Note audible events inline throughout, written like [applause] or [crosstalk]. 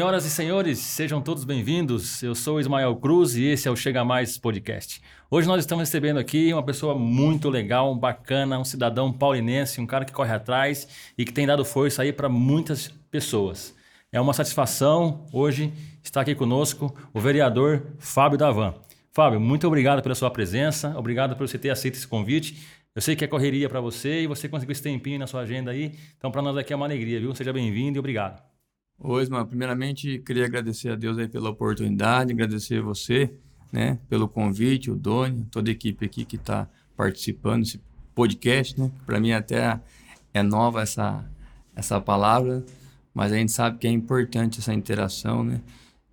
Senhoras e senhores, sejam todos bem-vindos. Eu sou Ismael Cruz e esse é o Chega Mais Podcast. Hoje nós estamos recebendo aqui uma pessoa muito legal, bacana, um cidadão paulinense, um cara que corre atrás e que tem dado força aí para muitas pessoas. É uma satisfação hoje estar aqui conosco o vereador Fábio Davan. Fábio, muito obrigado pela sua presença, obrigado por você ter aceito esse convite. Eu sei que é correria para você e você conseguiu esse tempinho na sua agenda aí, então para nós aqui é uma alegria, viu? Seja bem-vindo e obrigado. Oi, Ismael. Primeiramente, queria agradecer a Deus aí pela oportunidade, agradecer você, né, pelo convite, o Doni, toda a equipe aqui que está participando desse podcast, né? Para mim até é nova essa essa palavra, mas a gente sabe que é importante essa interação, né?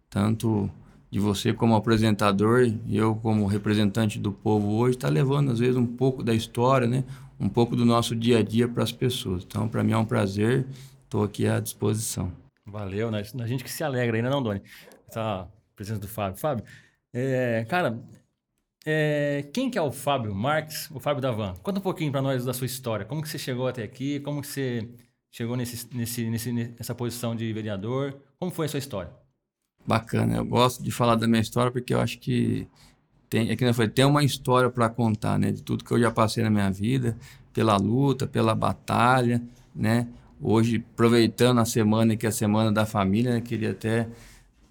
Tanto de você como apresentador e eu como representante do povo hoje está levando às vezes um pouco da história, né? Um pouco do nosso dia a dia para as pessoas. Então, para mim é um prazer. Estou aqui à disposição. Valeu, né? A gente que se alegra ainda, não, Doni? Essa presença do Fábio. Fábio, é, cara, é, quem que é o Fábio Marques, o Fábio Davan? Conta um pouquinho para nós da sua história. Como que você chegou até aqui? Como que você chegou nesse, nesse, nesse, nessa posição de vereador? Como foi a sua história? Bacana. Eu gosto de falar da minha história porque eu acho que tem, é que foi, tem uma história para contar, né? De tudo que eu já passei na minha vida, pela luta, pela batalha, né? Hoje, aproveitando a semana, que é a Semana da Família, né, queria até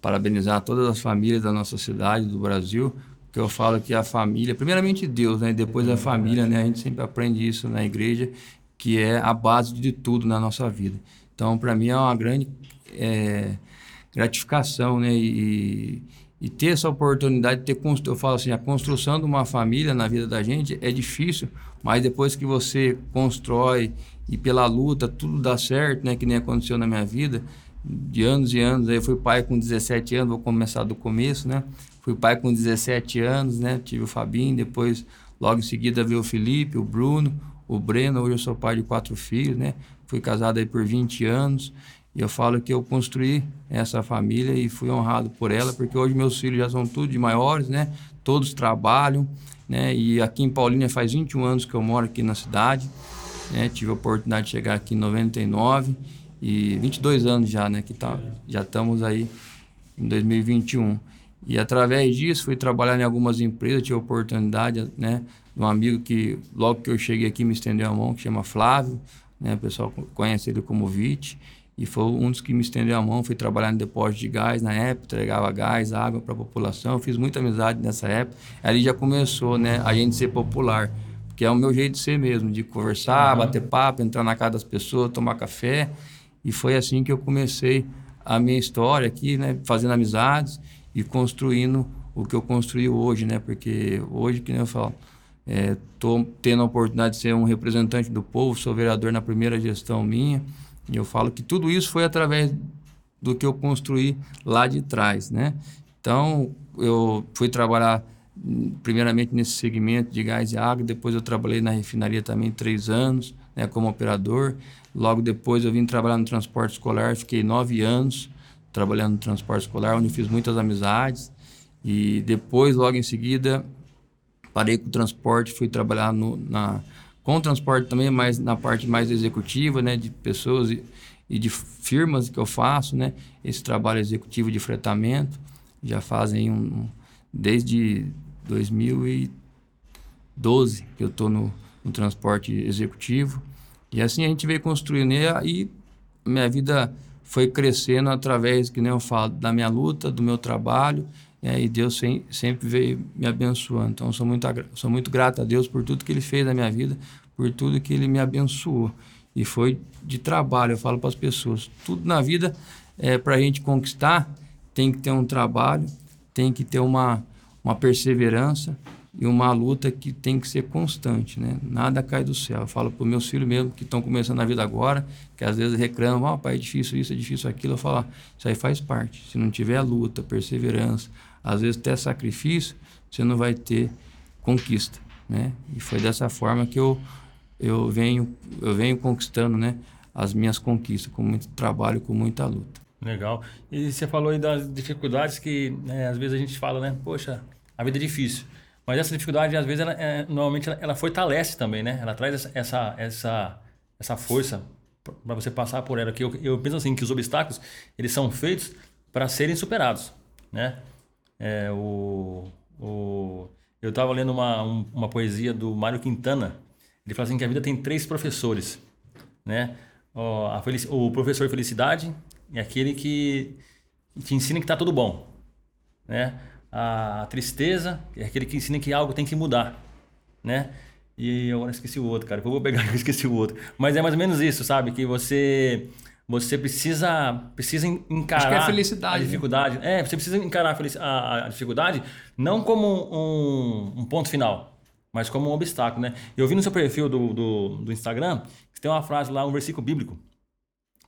parabenizar todas as famílias da nossa cidade, do Brasil, porque eu falo que a família, primeiramente Deus, né, e depois a família, né, a gente sempre aprende isso na igreja, que é a base de tudo na nossa vida. Então, para mim é uma grande é, gratificação, né, e, e ter essa oportunidade de ter, eu falo assim, a construção de uma família na vida da gente é difícil, mas depois que você constrói e pela luta tudo dá certo, né? Que nem aconteceu na minha vida, de anos e anos. Aí eu fui pai com 17 anos, vou começar do começo, né? Fui pai com 17 anos, né? Tive o Fabinho, depois logo em seguida veio o Felipe, o Bruno, o Breno. Hoje eu sou pai de quatro filhos, né? Fui casado aí por 20 anos. E eu falo que eu construí essa família e fui honrado por ela, porque hoje meus filhos já são tudo de maiores, né? Todos trabalham, né? E aqui em Paulínia faz 21 anos que eu moro aqui na cidade. Né? Tive a oportunidade de chegar aqui em 99 e 22 anos já, né? Que tá, já estamos aí em 2021. E através disso fui trabalhar em algumas empresas, tive a oportunidade, né? De um amigo que logo que eu cheguei aqui me estendeu a mão, que chama Flávio, né? O pessoal conhece ele como Vite. E foi um dos que me estendeu a mão. Fui trabalhar no depósito de gás na época, entregava gás, água para a população. Fiz muita amizade nessa época. Ali já começou, né? A gente ser popular que é o meu jeito de ser mesmo, de conversar, uhum. bater papo, entrar na casa das pessoas, tomar café. E foi assim que eu comecei a minha história aqui, né, fazendo amizades e construindo o que eu construí hoje, né? Porque hoje, que nem eu falo, estou é, tendo a oportunidade de ser um representante do povo, sou vereador na primeira gestão minha, e eu falo que tudo isso foi através do que eu construí lá de trás, né? Então, eu fui trabalhar primeiramente nesse segmento de gás e água, depois eu trabalhei na refinaria também três anos, né, como operador. Logo depois eu vim trabalhar no transporte escolar, fiquei nove anos trabalhando no transporte escolar, onde fiz muitas amizades. E depois, logo em seguida, parei com o transporte, fui trabalhar no, na, com o transporte também, mas na parte mais executiva, né, de pessoas e, e de firmas que eu faço, né, esse trabalho executivo de fretamento. Já fazem um, desde 2012 que eu estou no, no, transporte executivo. E assim a gente veio construindo. E minha vida foi crescendo através, que nem eu falo, da minha luta, do meu trabalho. e Deus sem, sempre veio me abençoando. Então, sou muito, sou muito grato a Deus por tudo que Ele fez na minha vida, por tudo que Ele me abençoou. E foi de trabalho, eu falo para as pessoas. Tudo na vida, é, para a gente conquistar, tem que ter um trabalho, tem que ter uma, uma perseverança e uma luta que tem que ser constante, né? Nada cai do céu. Eu falo para os meus filhos mesmo que estão começando a vida agora, que às vezes reclamam, oh, pai, é difícil isso, é difícil aquilo. Eu falo, ah, isso aí faz parte. Se não tiver luta, perseverança, às vezes até sacrifício, você não vai ter conquista, né? E foi dessa forma que eu eu venho eu venho conquistando, né? As minhas conquistas com muito trabalho, com muita luta. Legal. E você falou aí das dificuldades que né, às vezes a gente fala, né? Poxa, a vida é difícil. Mas essa dificuldade, às vezes, ela, é, normalmente ela, ela, fortalece também, né? Ela traz essa, essa, essa força para você passar por ela. Que eu, eu penso assim, que os obstáculos, eles são feitos para serem superados, né? É, o, o, eu estava lendo uma, um, uma poesia do Mário Quintana. Ele fala assim que a vida tem três professores, né? O, a felic, o professor felicidade é aquele que te ensina que está tudo bom, né? A tristeza é aquele que ensina que algo tem que mudar, né? E eu agora esqueci o outro, cara. Eu vou pegar [laughs] e esqueci o outro. Mas é mais ou menos isso, sabe? Que você você precisa precisa encarar Acho que é felicidade, a né? dificuldade. Né? É, você precisa encarar a, a dificuldade não como um, um, ponto final, mas como um obstáculo, né? Eu vi no seu perfil do, do, do Instagram que tem uma frase lá, um versículo bíblico.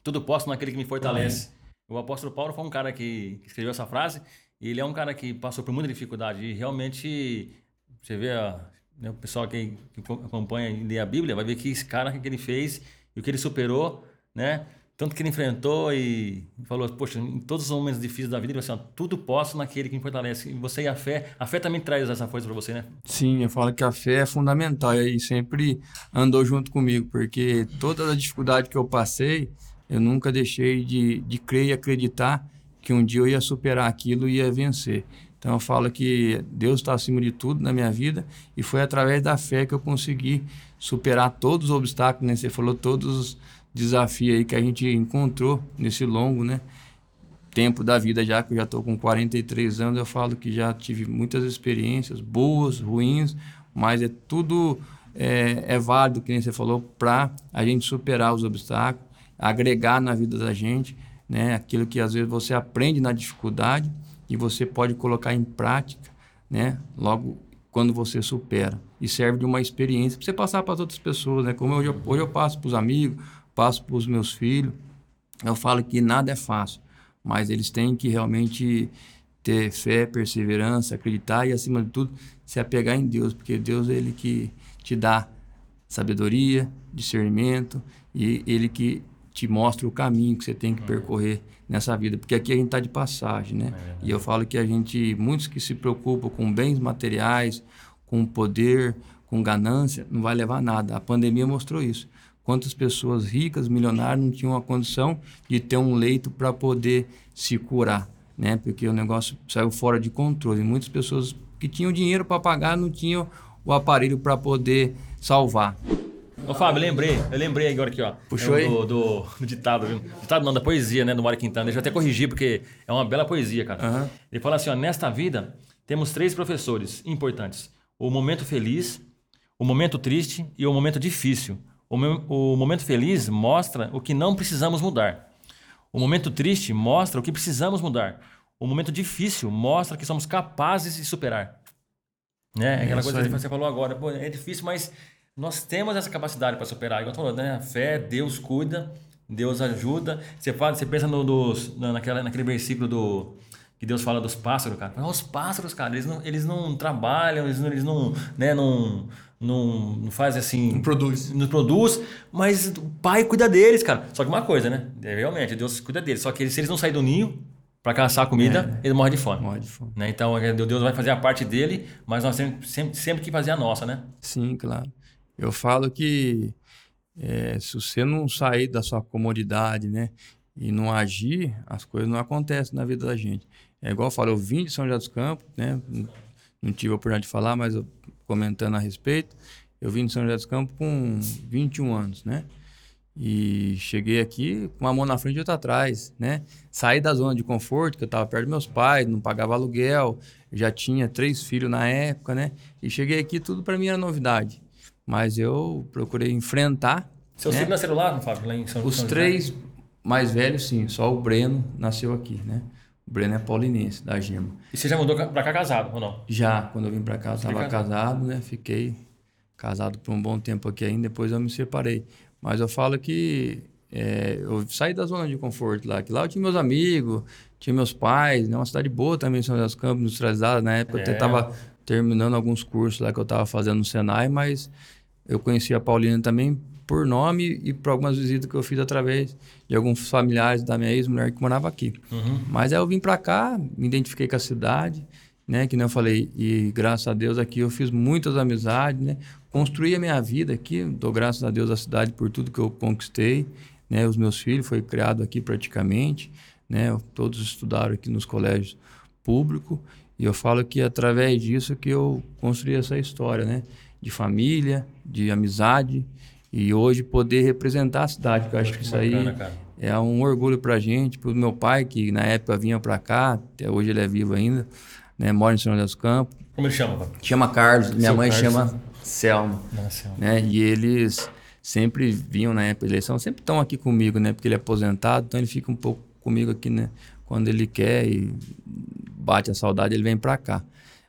Tudo posso naquele que me fortalece. O apóstolo Paulo foi um cara que escreveu essa frase ele é um cara que passou por muita dificuldade e realmente você vê né, o pessoal que, que acompanha e lê a Bíblia vai ver que esse cara que ele fez e o que ele superou, né? Tanto que ele enfrentou e falou, poxa, em todos os momentos difíceis da vida, ele falou assim, tudo posso naquele que me fortalece. E você e a fé, a fé também traz essa força para você, né? Sim, eu falo que a fé é fundamental e sempre andou junto comigo, porque toda a dificuldade que eu passei, eu nunca deixei de, de crer e acreditar que um dia eu ia superar aquilo e ia vencer. Então eu falo que Deus está acima de tudo na minha vida e foi através da fé que eu consegui superar todos os obstáculos, né? Você falou todos os desafios aí que a gente encontrou nesse longo, né? Tempo da vida já, que eu já estou com 43 anos, eu falo que já tive muitas experiências, boas, ruins, mas é tudo é, é válido, que nem você falou, para a gente superar os obstáculos, agregar na vida da gente, né? Aquilo que às vezes você aprende na dificuldade, e você pode colocar em prática, né? Logo quando você supera e serve de uma experiência para você passar para as outras pessoas, né? Como hoje eu, hoje eu passo para os amigos, passo para os meus filhos, eu falo que nada é fácil, mas eles têm que realmente ter fé, perseverança, acreditar e acima de tudo se apegar em Deus, porque Deus é ele que te dá sabedoria, discernimento e ele que te mostra o caminho que você tem que uhum. percorrer nessa vida, porque aqui a gente está de passagem, né? É e eu falo que a gente, muitos que se preocupam com bens materiais, com poder, com ganância, não vai levar nada. A pandemia mostrou isso. Quantas pessoas ricas, milionárias, não tinham a condição de ter um leito para poder se curar, né? Porque o negócio saiu fora de controle. Muitas pessoas que tinham dinheiro para pagar não tinham o aparelho para poder salvar. Ô, Fábio, lembrei, eu lembrei agora aqui, ó. Puxou é aí? Do, do, do, ditado, viu? Ditado não, da poesia, né, do Mário Quintana. Deixa eu até corrigir, porque é uma bela poesia, cara. Uhum. Ele fala assim, ó, nesta vida temos três professores importantes. O momento feliz, o momento triste e o momento difícil. O, o momento feliz mostra o que não precisamos mudar. O momento triste mostra o que precisamos mudar. O momento difícil mostra que somos capazes de superar. Né? É aquela coisa que você falou agora. Pô, é difícil, mas nós temos essa capacidade para superar. Igual falou, né? A fé, Deus cuida, Deus ajuda. Você fala, você pensa no, dos, naquela, naquele versículo do que Deus fala dos pássaros, cara. Os pássaros, cara, eles não, eles não trabalham, eles não, eles não, né, não, não, não fazem assim. Não produz. Não produz, mas o pai cuida deles, cara. Só que uma coisa, né? É, realmente, Deus cuida deles. Só que eles, se eles não saírem do ninho para caçar comida, é, eles morrem de fome. Morre de fome. Né? Então, é, Deus vai fazer a parte dele, mas nós temos sempre, sempre que fazer a nossa, né? Sim, claro. Eu falo que é, se você não sair da sua comodidade, né, e não agir, as coisas não acontecem na vida da gente. É igual eu falo, eu vim de São José dos Campos, né, não tive a oportunidade de falar, mas eu, comentando a respeito, eu vim de São José dos Campos com 21 anos, né? E cheguei aqui com uma mão na frente e outra atrás, né? Saí da zona de conforto, que eu estava perto dos meus pais, não pagava aluguel, já tinha três filhos na época, né? E cheguei aqui, tudo para mim era novidade. Mas eu procurei enfrentar. Seus né? filhos nasceram lá, Fábio? Lá em São Os São três mais velhos, sim. Só o Breno nasceu aqui, né? O Breno é paulinense, da Gema. E você já mudou para cá casado, ou não? Já, quando eu vim para cá, eu estava casado, né? Fiquei casado por um bom tempo aqui ainda, depois eu me separei. Mas eu falo que é, eu saí da zona de conforto lá, que lá eu tinha meus amigos, tinha meus pais, né? Uma cidade boa também, São José dos Campos, industrializada. Na época é. eu até estava terminando alguns cursos lá que eu estava fazendo no Senai, mas eu conheci a Paulina também por nome e por algumas visitas que eu fiz através de alguns familiares da minha ex-mulher que morava aqui. Uhum. Mas aí eu vim para cá, me identifiquei com a cidade, né? Que nem eu falei, e graças a Deus aqui eu fiz muitas amizades, né? Construí a minha vida aqui, dou graças a Deus à cidade por tudo que eu conquistei, né? Os meus filhos foi criado aqui praticamente, né? Todos estudaram aqui nos colégios públicos e eu falo que através disso que eu construí essa história, né? De família, de amizade e hoje poder representar a cidade, que eu acho que, isso aí é um orgulho para a gente, para o meu pai, que na época vinha para cá, até hoje ele é vivo ainda, né? mora em São José dos Campos. Como ele chama? Chama Carlos, minha Seu mãe Carlos. chama Selma. Selma. Né? E eles sempre vinham na época da eleição, sempre estão aqui comigo, né? Porque ele é aposentado, então ele fica um pouco comigo aqui, né? Quando ele quer e bate a saudade, ele vem para cá.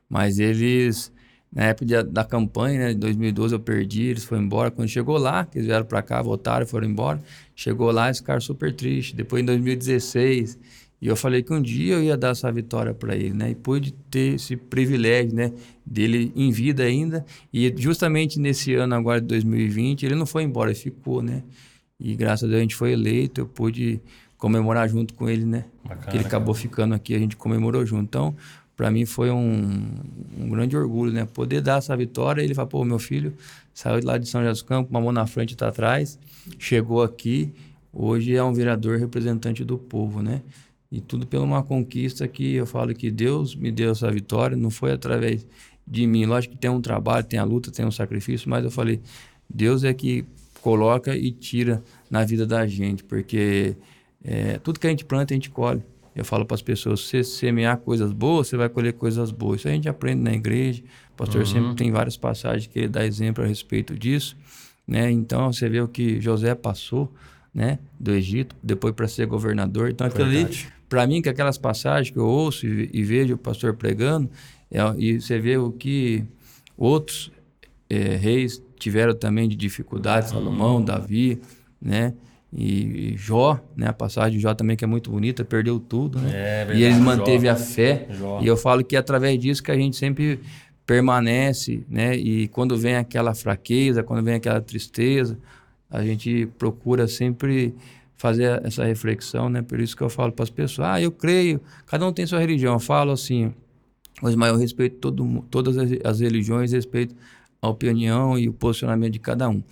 Mas eles na época de, da campanha, né, de 2012 eu perdi, eles foram embora. Quando chegou lá, que eles vieram para cá, votaram, foram embora. Chegou lá, eles ficaram super tristes. Depois em 2016, e eu falei que um dia eu ia dar essa vitória para ele, né? E pude ter esse privilégio, né, dele em vida ainda. E justamente nesse ano agora de 2020, ele não foi embora, ele ficou, né? E graças a Deus a gente foi eleito, eu pude comemorar junto com ele, né? Bacana, que ele acabou cara. ficando aqui, a gente comemorou junto. Então, para mim foi um, um, grande orgulho, né? Poder dar essa vitória. Ele falou, pô, meu filho saiu de lá de São José dos Campos, uma mão na frente e tá atrás, chegou aqui, hoje é um vereador representante do povo, né? E tudo pela uma conquista que eu falo que Deus me deu essa vitória, não foi através de mim. Lógico que tem um trabalho, tem a luta, tem um sacrifício, mas eu falei, Deus é que coloca e tira na vida da gente, porque é, tudo que a gente planta, a gente colhe. Eu falo para as pessoas, se você semear coisas boas, você vai colher coisas boas. Isso a gente aprende na igreja. O pastor uhum. sempre tem várias passagens que ele dá exemplo a respeito disso. Né? Então, você vê o que José passou né? do Egito, depois para ser governador. Então, aquilo ali, para mim, que aquelas passagens que eu ouço e, e vejo o pastor pregando, é, e você vê o que outros é, reis tiveram também de dificuldades, Salomão, uhum. Davi, né? E, Jó, né? A passagem de Jó também que é muito bonita, perdeu tudo, né? É, verdade, e ele manteve Jó, a fé. Jó. E eu falo que é através disso que a gente sempre permanece, né? E quando vem aquela fraqueza, quando vem aquela tristeza, a gente procura sempre fazer essa reflexão, né? Por isso que eu falo para as pessoas, ah, eu creio, cada um tem sua religião. Eu falo assim, mas eu respeito todo, todas as religiões, respeito a opinião e o posicionamento de cada um.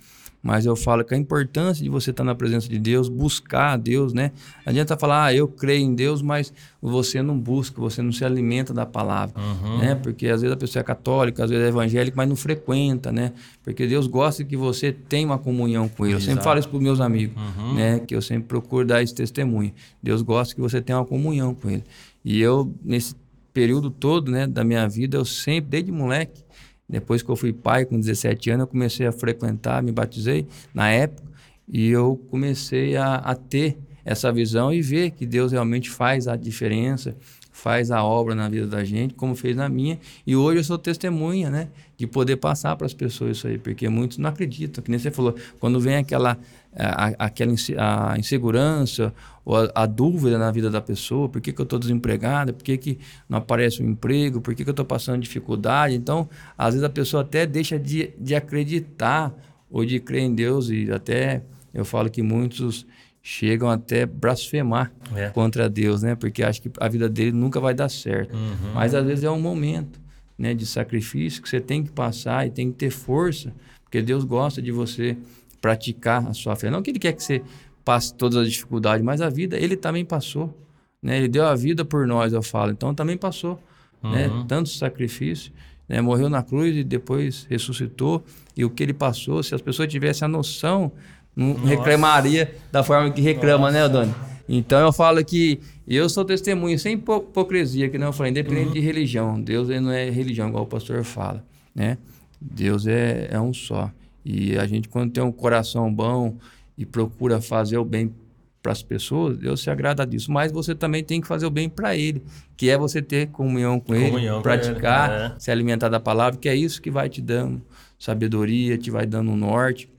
Mas eu falo que a importância de você estar na presença de Deus, buscar a Deus, né? Não adianta falar, ah, eu creio em Deus, mas você não busca, você não se alimenta da palavra, uhum. né? Porque às vezes a pessoa é católica, às vezes é evangélica, mas não frequenta, né? Porque Deus gosta que você tenha uma comunhão com Ele. Exato. Eu sempre falo isso para os meus amigos, uhum. né? Que eu sempre procuro dar esse testemunho. Deus gosta que você tenha uma comunhão com Ele. E eu, nesse período todo, né, da minha vida, eu sempre, desde moleque, depois que eu fui pai, com 17 anos, eu comecei a frequentar, me batizei na época, e eu comecei a, a ter essa visão e ver que Deus realmente faz a diferença, faz a obra na vida da gente, como fez na minha. E hoje eu sou testemunha, né? De poder passar para as pessoas isso aí, porque muitos não acreditam. Que nem você falou, quando vem aquela, a, aquela a insegurança ou a, a, dúvida na vida da pessoa, por que, que eu estou desempregada, por que, que não aparece um emprego, por que, que eu estou passando dificuldade. Então, às vezes a pessoa até deixa de, de acreditar ou de crer em Deus e até eu falo que muitos chegam até blasfemar é. contra Deus, né? Porque acham que a vida dele nunca vai dar certo. Uhum. Mas às vezes é um momento, né, de sacrifício que você tem que passar e tem que ter força, porque Deus gosta de você praticar a sua fé. Não que ele quer que você passe todas as dificuldades, mas a vida ele também passou, né? Ele deu a vida por nós, eu falo. Então também passou, né? uhum. né? Tanto sacrifício, né? Morreu na cruz e depois ressuscitou. E o que ele passou, se as pessoas tivessem a noção não Nossa. reclamaria da forma que reclama, né, Nossa. né, Doni? Então eu falo que eu sou testemunho sem hipocrisia, que não eu falei, independente uhum. de religião. Deus não é religião, igual o pastor fala, né? Deus é, é um só. E a gente, quando tem um coração bom e procura fazer o bem para as pessoas, Deus se agrada disso. Mas você também tem que fazer o bem para Ele, que é você ter comunhão com comunhão Ele, praticar, ele, é. se alimentar da palavra, que é isso que vai te dando sabedoria, te vai dando um norte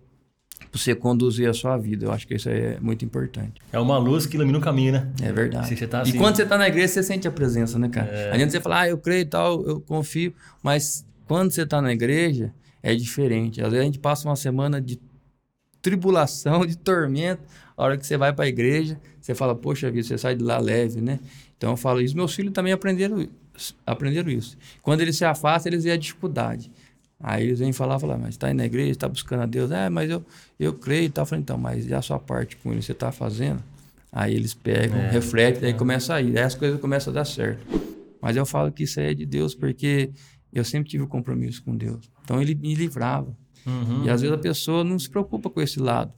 você conduzir a sua vida. Eu acho que isso é muito importante. É uma luz que ilumina o caminho, né? É verdade. você tá assim... E quando você está na igreja, você sente a presença, né, cara? É. Adianta você falar, ah, eu creio e tal, eu confio. Mas quando você está na igreja, é diferente. Às vezes a gente passa uma semana de tribulação, [laughs] de tormento. A hora que você vai para a igreja, você fala, poxa vida, você sai de lá leve, né? Então eu falo isso. Meus filhos também aprenderam, aprenderam isso. Quando eles se afastam, eles veem a dificuldade. Aí eles vêm falar, falar, mas está indo na igreja, está buscando a Deus. É, mas eu, eu creio e tal. Eu falei, então, mas e a sua parte com ele? Você está fazendo? Aí eles pegam, É, refletem, aí é. começa a ir. Aí as coisas começam a dar certo. Mas eu falo que isso aí é de Deus, porque eu sempre tive um compromisso com Deus. Então ele me livrava. Uhum. E às vezes a pessoa não se preocupa com esse lado,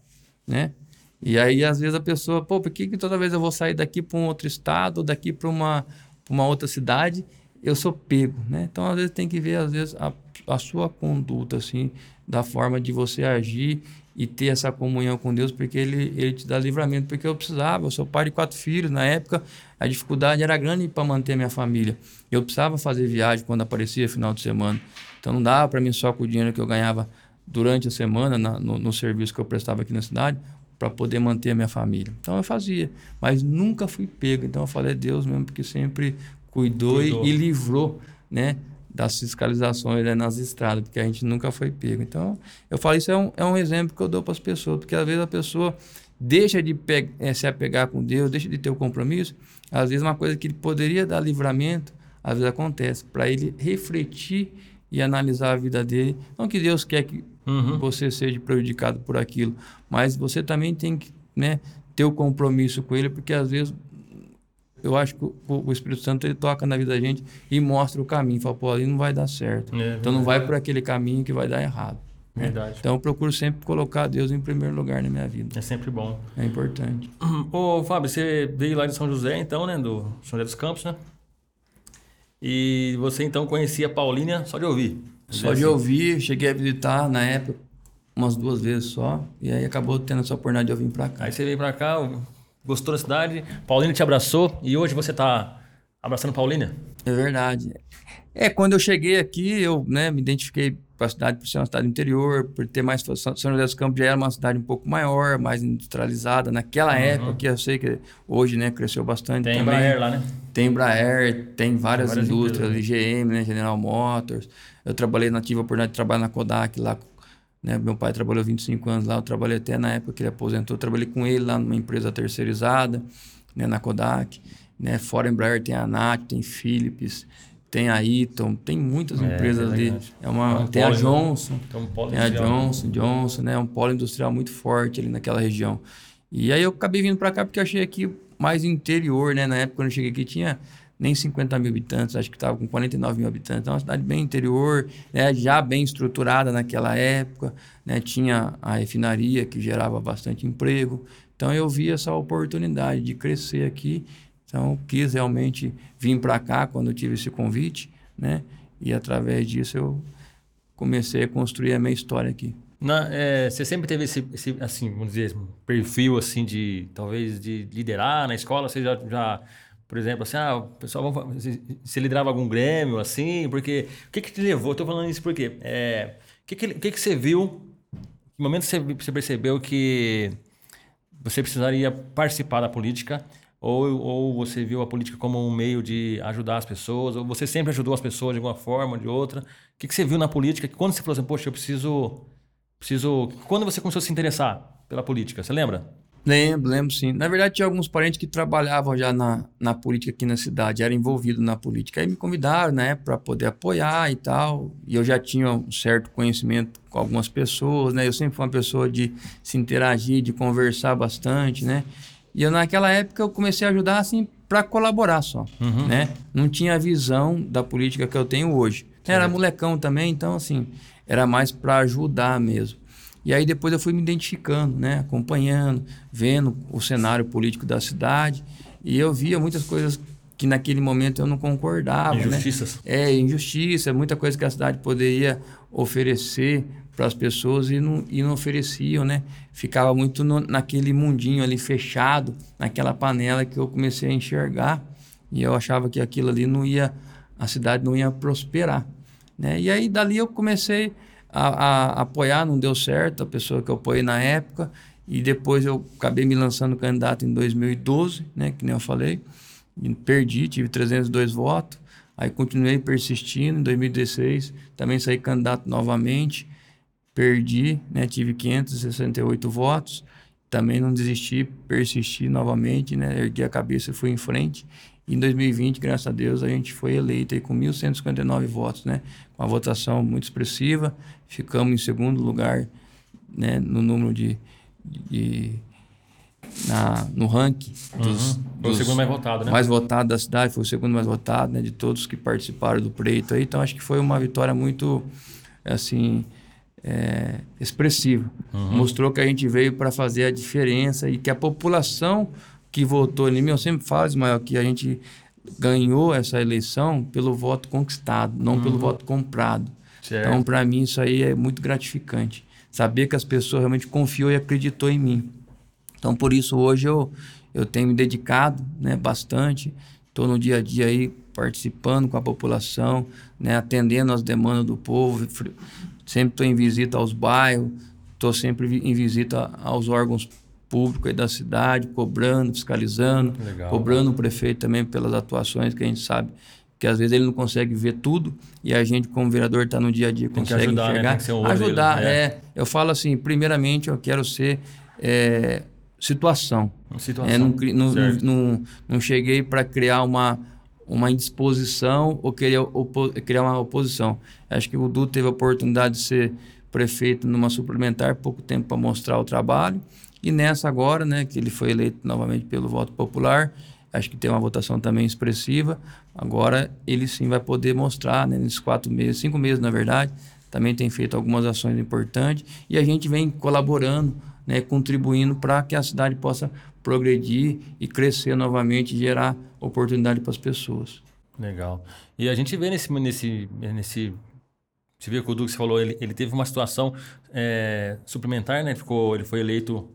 né? E aí às vezes a pessoa, pô, por que, que toda vez eu vou sair daqui para um outro estado, ou daqui para uma, pra uma outra cidade, eu sou pego, né? Então às vezes tem que ver às vezes a, a sua conduta assim, da forma de você agir e ter essa comunhão com Deus, porque ele, ele te dá livramento, porque eu precisava, eu sou pai de quatro filhos, na época a dificuldade era grande para manter a minha família. Eu precisava fazer viagem quando aparecia final de semana. Então não dava para mim só com o dinheiro que eu ganhava durante a semana na, no, no serviço que eu prestava aqui na cidade para poder manter a minha família. Então eu fazia, mas nunca fui pego. Então eu falei é Deus mesmo porque sempre cuidou, e- Cuidou. E, livrou, né, das fiscalizações né, nas estradas, porque a gente nunca foi pego. Então eu falo isso é um, é um exemplo que eu dou para as pessoas, porque às vezes a pessoa deixa de eh, se apegar com Deus, deixa de ter o compromisso. Às vezes uma coisa que ele poderia dar livramento, às vezes acontece para ele refletir e analisar a vida dele. Não que Deus quer que Uhum. você seja prejudicado por aquilo, mas você também tem que né, ter o compromisso com ele, porque às vezes eu acho que o, o Espírito Santo ele toca na vida da gente e mostra o caminho, fala, pô, ali não vai dar certo. É, então não vai por aquele caminho que vai dar errado. né? Verdade. Então eu procuro sempre colocar Deus em primeiro lugar na minha vida. É sempre bom. É importante. [clears throat] Ô, Fábio, você veio lá de São José, então, né? Do São José dos Campos, né? E você, então, conhecia Paulínia só de ouvir. Só de ouvir, cheguei a visitar na época umas duas vezes só, e aí acabou tendo essa oportunidade de eu vir pra cá. Aí você veio pra cá, gostou da cidade, Paulínia te abraçou e hoje você tá abraçando Paulínia? É verdade. É, quando eu cheguei aqui, eu né, me identifiquei com a cidade por ser uma cidade interior, por ter mais... São José dos Campos já era uma cidade um pouco maior, mais industrializada. Naquela época, que eu sei que hoje né, cresceu bastante Tem também. Embraer lá, né? Tem Embraer, tem várias, várias indústrias, empresas, GM, né, General Motors. Eu trabalhei na tive a oportunidade de trabalhar na Kodak lá. Né? Meu pai trabalhou 25 anos lá, eu trabalhei até na época que ele aposentou. Trabalhei com ele lá numa empresa terceirizada, né, na Kodak. Né? Fora Embraer tem a NAT, tem Philips, tem a Eaton, tem muitas É, empresas é ali. É uma, É um tem a polo, né? Johnson, um polo tem a industrial. Johnson, Johnson, né? É um polo industrial muito forte ali naquela região. E aí eu acabei vindo para cá porque achei aqui mais interior, né? Na época quando eu cheguei aqui tinha nem 50 mil habitantes, acho que estava com 49 mil habitantes. Então, uma cidade bem interior, né? já bem estruturada naquela época, né? Tinha a refinaria que gerava bastante emprego. Então eu vi essa oportunidade de crescer aqui. Então quis realmente vir para cá quando tive esse convite, né? E através disso eu comecei a construir a minha história aqui. Na- é, você sempre teve esse, esse, assim, vamos dizer, perfil, assim, de, talvez, de liderar na escola? Você já, já por exemplo, assim, ah, o pessoal, você, você liderava algum grêmio, assim? Porque, o que que te levou? Estou falando isso porque, é, o que que, que que você viu, que momento você, você percebeu que você precisaria participar da política ou, ou você viu a política como um meio de ajudar as pessoas, ou você sempre ajudou as pessoas de alguma forma ou de outra? O que, que você viu na política que quando você falou assim, poxa, eu preciso, preciso... Quando você começou a se interessar pela política, você lembra? Lembro, lembro sim. Na verdade, tinha alguns parentes que trabalhavam já na, na política aqui na cidade, eram envolvidos na política. Aí me convidaram, né, para poder apoiar e tal. E eu já tinha um certo conhecimento com algumas pessoas, né? Eu sempre fui uma pessoa de se interagir, de conversar bastante, né? E eu, naquela época, eu comecei a ajudar, assim, para colaborar só, né? Não tinha a visão da política que eu tenho hoje. Era molecão também, então, assim, era mais para ajudar mesmo. E aí depois eu fui me identificando, né? Acompanhando, vendo o cenário político da cidade. E eu via muitas coisas que naquele momento eu não concordava, né? Injustiças. É, injustiça, muita coisa que a cidade poderia oferecer para as pessoas e não, e não ofereciam, né? Ficava muito no- naquele mundinho ali fechado, naquela panela que eu comecei a enxergar e eu achava que aquilo ali não ia, a cidade não ia prosperar, né? E aí dali eu comecei a, a apoiar, não deu certo, a pessoa que eu apoiei na época e depois eu acabei me lançando candidato em 2012, né? Que nem eu falei, perdi, tive 302 votos. Aí continuei persistindo. Em 2016 também saí candidato novamente. Perdi, né? tive 568 votos. Também não desisti, persisti novamente, né? ergui a cabeça e fui em frente. Em 2020, graças a Deus, a gente foi eleito aí com 1.159 votos, né? Com uma votação muito expressiva. Ficamos em segundo lugar né? no número de, de, na, no ranking dos, uhum. Foi o segundo mais votado, né? Mais votado da cidade, foi o segundo mais votado, né? De todos que participaram do pleito aí. Então, acho que foi uma vitória muito, assim, é, expressiva. Uhum. Mostrou que a gente veio para fazer a diferença e que a população que votou em mim, eu sempre falo, Ismael, que a gente ganhou essa eleição pelo voto conquistado, não uhum. pelo voto comprado. Certo. Então, para mim, isso aí é muito gratificante. Saber que as pessoas realmente confiou e acreditou em mim. Então, por isso, hoje eu, eu tenho me dedicado né, bastante. Estou no dia a dia aí participando com a população, né, atendendo as demandas do povo. Sempre estou em visita aos bairros, estou sempre em visita aos órgãos públicos da cidade, cobrando, fiscalizando, Legal. cobrando o prefeito também pelas atuações que a gente sabe que às vezes ele não consegue ver tudo e a gente como vereador está no dia a dia Tem consegue ajudar, né? enxergar. Né? Um ajudar, dele, é. Eu falo assim, primeiramente eu quero ser é, situação. situação. É, não, não, não, não, cheguei para criar uma, uma indisposição ou querer criar uma oposição. Acho que o Du teve a oportunidade de ser prefeito numa suplementar, pouco tempo para mostrar o trabalho. E nessa agora, né, que ele foi eleito novamente pelo voto popular, acho que tem uma votação também expressiva. Agora ele sim vai poder mostrar, né, nesses quatro meses, cinco meses na verdade, também tem feito algumas ações importantes e a gente vem colaborando, né, contribuindo para que a cidade possa progredir e crescer novamente, gerar oportunidade para as pessoas. Legal. E a gente vê nesse nesse nesse você viu que o Duque falou, ele, ele teve uma situação é, suplementar, né? Ficou, ele foi eleito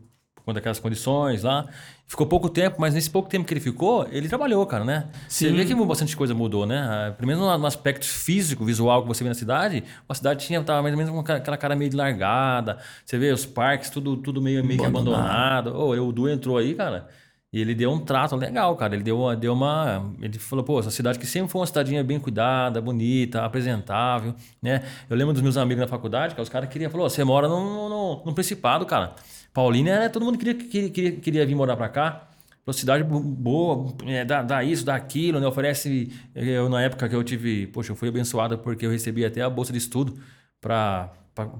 conta daquelas condições lá. Ficou pouco tempo, mas nesse pouco tempo que ele ficou, ele trabalhou, cara, né? Sim. Você vê que bastante coisa mudou, né? Ah, primeiro no aspecto físico, visual que você vê na cidade, a cidade tinha tava mais ou menos com aquela cara meio de largada. Você vê os parques, tudo, tudo meio, meio abandonado. Oh, o Du entrou aí, cara. E ele deu um trato legal, cara. Ele deu, deu uma. Ele falou, pô, essa cidade que sempre foi uma cidadinha bem cuidada, bonita, apresentável, né? Eu lembro dos meus amigos na faculdade, que os caras queriam, falou, você mora no, no, no Principado, cara. Paulínia, é, todo mundo queria, queria, queria, queria vir morar para cá. Uma cidade boa, é, dá, dá, isso, dá aquilo, né? Oferece. Eu, na época que eu tive. Poxa, eu fui abençoado porque eu recebi até a bolsa de estudo para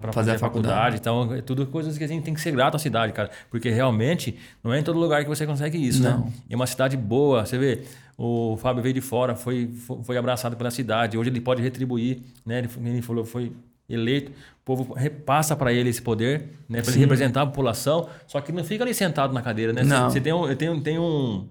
para fazer, a faculdade. faculdade. Então, é tudo coisas que a gente tem que ser grato à cidade, cara. Porque realmente não é em todo lugar que você consegue isso, né? não. né? É uma cidade boa. Você vê, o Fábio veio de fora, foi, foi abraçado pela cidade. Hoje ele pode retribuir, né? Ele, ele falou, foi eleito, o povo repassa para ele esse poder, né, para ele representar a população, só que não fica ali sentado na cadeira, né? Não. Você tem um, tem, tem um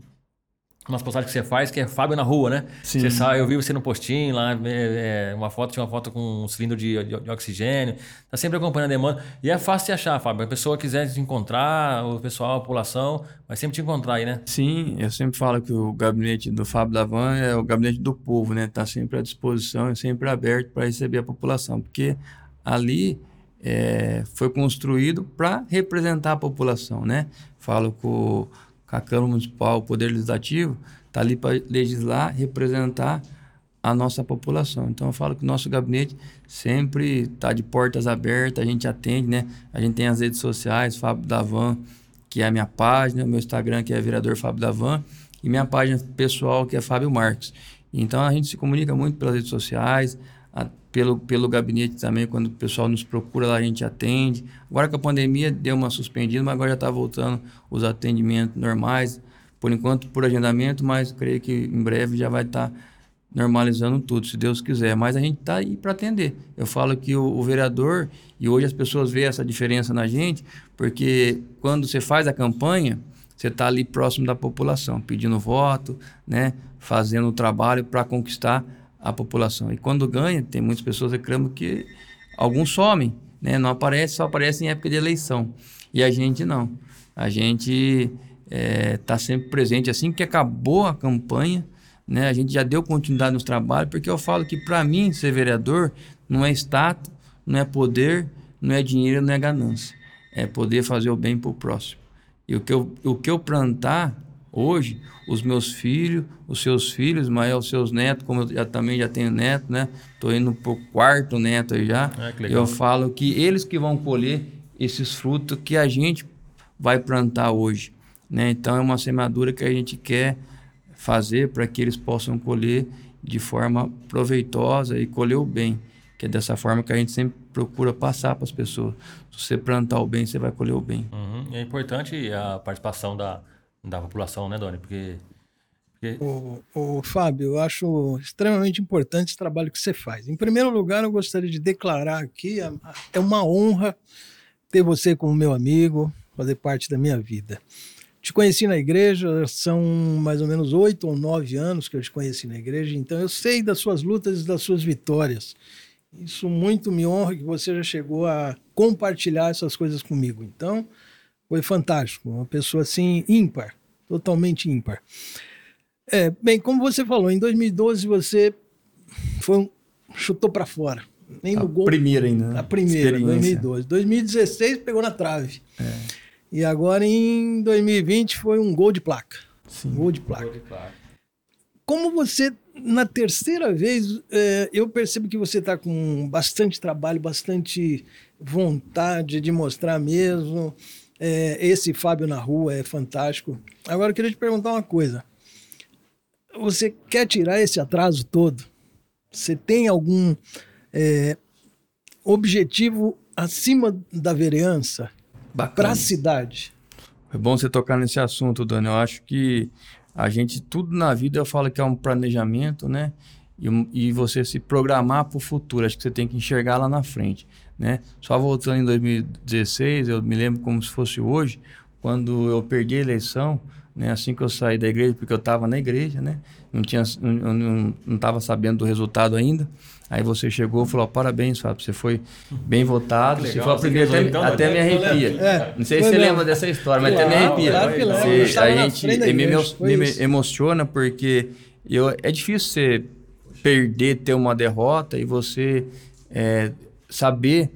umas postagens que você faz que é Fábio na rua, né? Sim. Você sai, eu vi você no postinho lá, é, é, uma foto, tinha uma foto com um cilindro de, de, de, oxigênio. Tá sempre acompanhando a demanda. E é fácil de achar, Fábio. A pessoa quiser te encontrar, o pessoal, a população, vai sempre te encontrar aí, né? Sim, eu sempre falo que o gabinete do Fábio Davan é o gabinete do povo, né? Tá sempre à disposição, é sempre aberto para receber a população, porque ali é, foi construído para representar a população, né? Falo com, com a Câmara Municipal, o Poder Legislativo, está ali para legislar, representar a nossa população. Então eu falo que o nosso gabinete sempre está de portas abertas, a gente atende, né? A gente tem as redes sociais, Fábio Davan, que é a minha página, meu Instagram, que é vereador Fábio Davan, e minha página pessoal, que é Fábio Marques. Então a gente se comunica muito pelas redes sociais, pelo, pelo gabinete também, quando o pessoal nos procura lá, a gente atende. Agora que a pandemia deu uma suspendida, mas agora já está voltando os atendimentos normais, por enquanto por agendamento, mas creio que em breve já vai estar tá normalizando tudo, se Deus quiser. Mas a gente está aí para atender. Eu falo que o, o, vereador, e hoje as pessoas veem essa diferença na gente, porque quando você faz a campanha, você está ali próximo da população, pedindo voto, né, fazendo o trabalho para conquistar a população. E quando ganha, tem muitas pessoas reclamam que alguns somem, né? Não aparece, só aparece em época de eleição. E a gente não. A gente está é, tá sempre presente. Assim que acabou a campanha, né? A gente já deu continuidade nos trabalhos, porque eu falo que para mim ser vereador não é status, não é poder, não é dinheiro, não é ganância. É poder fazer o bem para o próximo. E o que eu, o que eu plantar Hoje, os meus filhos, os seus filhos, mas os seus netos, como eu já, também já tenho neto, né? Estou indo para o quarto neto aí já. Ah, eu falo que eles que vão colher esses frutos que a gente vai plantar hoje. Né? Então, é uma semeadura que a gente quer fazer para que eles possam colher de forma proveitosa e colher o bem. Que é dessa forma que a gente sempre procura passar para as pessoas. Se você plantar o bem, você vai colher o bem. Uhum. É importante a participação da, da população, né, Doni? Porque. porque... O, o Fábio, eu acho extremamente importante esse trabalho que você faz. Em primeiro lugar, eu gostaria de declarar aqui: é uma honra ter você como meu amigo, fazer parte da minha vida. Te conheci na igreja, são mais ou menos oito ou nove anos que eu te conheci na igreja, então eu sei das suas lutas e das suas vitórias. Isso muito me honra que você já chegou a compartilhar essas coisas comigo. Então, foi fantástico. Uma pessoa assim, ímpar, totalmente ímpar. É, bem, como você falou, em 2012 você foi um, chutou para fora. Nem a no gol. Primeira ainda. Né? A primeira, 2012. 2016 pegou na trave. É. E agora em 2020 foi um gol de placa. Sim. Gol de placa. Gol de placa. Como você, na terceira vez, é, eu percebo que você está com bastante trabalho, bastante vontade de mostrar mesmo. É, esse Fábio na rua é fantástico. Agora eu queria te perguntar uma coisa. Você quer tirar esse atraso todo? Você tem algum é, objetivo acima da vereança? para a cidade. É bom você tocar nesse assunto, Dani. Eu acho que a gente, tudo na vida, eu falo que é um planejamento, né? E, e você se programar para o futuro. Acho que você tem que enxergar lá na frente, né? Só voltando em 2016, eu me lembro como se fosse hoje, quando eu perdi a eleição, né? Assim que eu saí da igreja, porque eu estava na igreja, né? Não tinha, não estava sabendo do resultado ainda. Aí você chegou e falou: parabéns, Fábio, você foi bem votado. Legal, você foi a primeira, até, então, até me arrepia. É, não sei se você lembra dessa história, mas até me arrepia. Claro que você, a gente me, me, me emociona porque eu, é difícil você perder, ter uma derrota e você é, saber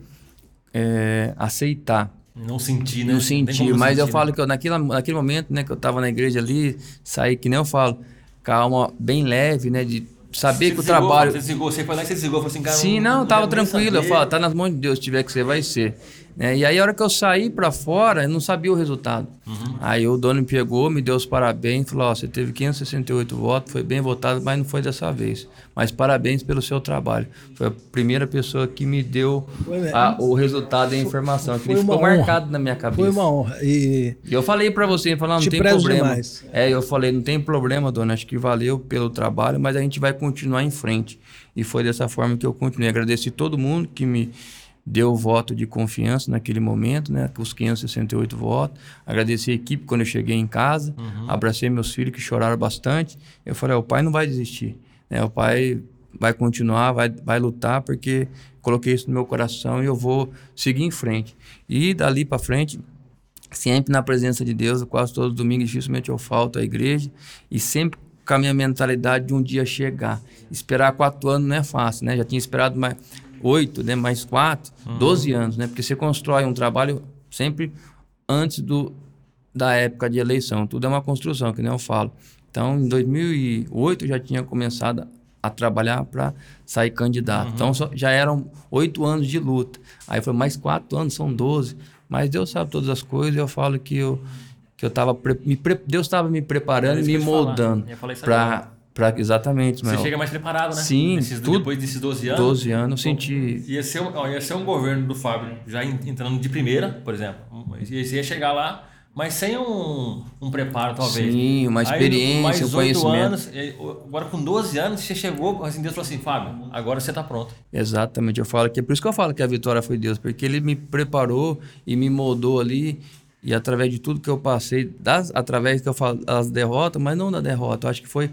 é, aceitar. Não sentir, né? Não sentir, mas sentir, eu falo que eu, naquele, naquele momento, né, que eu estava na igreja ali, saí que nem eu falo, calma, bem leve, né, de saber você que o trabalho. Você desligou, você foi lá e você desligou, falou assim, cara. Sim, não, não tava tranquilo. Eu falo, tá nas mãos de Deus, se tiver que ser, vai ser. Né? E aí, a hora que eu saí para fora, eu não sabia o resultado. Uhum. Aí o dono me pegou, me deu os parabéns, falou: Ó, você teve 568 votos, foi bem votado, mas não foi dessa vez. Mas parabéns pelo seu trabalho. Foi a primeira pessoa que me deu a, o resultado e a informação. Aquilo ficou honra. marcado na minha cabeça. Foi uma honra. E, e eu falei para você, falando, não tem problema. Demais. É, eu falei, não tem problema, dona, acho que valeu pelo trabalho, mas a gente vai continuar em frente. E foi dessa forma que eu continuei. Agradeci todo mundo que me deu o voto de confiança naquele momento, né, os 568 votos. Agradeci a equipe quando eu cheguei em casa, uhum. abracei meus filhos que choraram bastante. Eu falei, o pai não vai desistir, né, o pai vai continuar, vai, vai lutar, porque coloquei isso no meu coração e eu vou seguir em frente. E dali para frente, sempre na presença de Deus, quase todos os domingos, dificilmente eu falto à igreja, e sempre com a minha mentalidade de um dia chegar. Esperar quatro anos não é fácil, né? Já tinha esperado mais oito, né, mais quatro, uhum. 12 anos, né? Porque você constrói um trabalho sempre antes do, da época de eleição. Tudo é uma construção, que nem eu falo. Então, em 2008, eu já tinha começado a trabalhar para sair candidato. Uhum. Então, só, já eram oito anos de luta. Aí foi mais quatro anos, são 12. Mas Deus sabe todas as coisas. Eu falo que eu que eu tava me, Deus estava me preparando e me moldando para Pra, exatamente, Você chega mais preparado, né? Sim. Nesses, tudo, depois desses 12 anos. 12 anos, senti. Ia ser, ó, ia ser um governo do Fábio já entrando de primeira, por exemplo. Você ia chegar lá, mas sem um, um preparo, talvez. Sim, uma experiência, Aí, mais um conhecimento. anos, agora com 12 anos, você chegou, assim, Deus falou assim, Fábio, agora você está pronto. Exatamente, eu falo que é por isso que eu falo que a vitória foi Deus, porque ele me preparou e me moldou ali e através de tudo que eu passei, das, através que eu falo das derrotas, mas não da derrota, eu acho que foi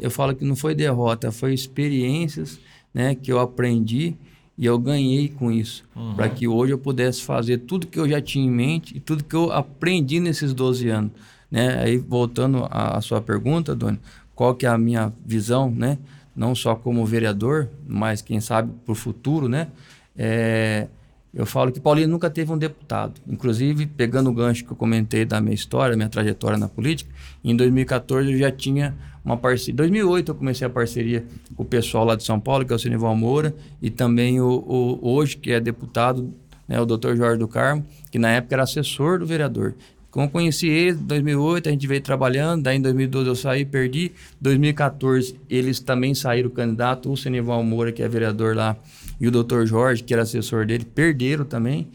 eu falo que não foi derrota, foi experiências né, que eu aprendi e eu ganhei com isso. Uhum. Para que hoje eu pudesse fazer tudo que eu já tinha em mente e tudo que eu aprendi nesses 12 anos. Né? Aí, voltando à, à sua pergunta, Doni, qual que é a minha visão, né? não só como vereador, mas quem sabe para o futuro, né? É, eu falo que Paulinho nunca teve um deputado. Inclusive, pegando o gancho que eu comentei da minha história, minha trajetória na política, em 2014 eu já tinha uma parceria. Em 2008 eu comecei a parceria com o pessoal lá de São Paulo, que é o Sinival Moura, e também o, o hoje, que é deputado, né, o doutor Jorge do Carmo, que na época era assessor do vereador. Como conheci ele em 2008, a gente veio trabalhando, daí em 2012 eu saí, perdi. 2014 eles também saíram candidato, o Senival Moura, que é vereador lá, e o Dr. Jorge, que era assessor dele, perderam também.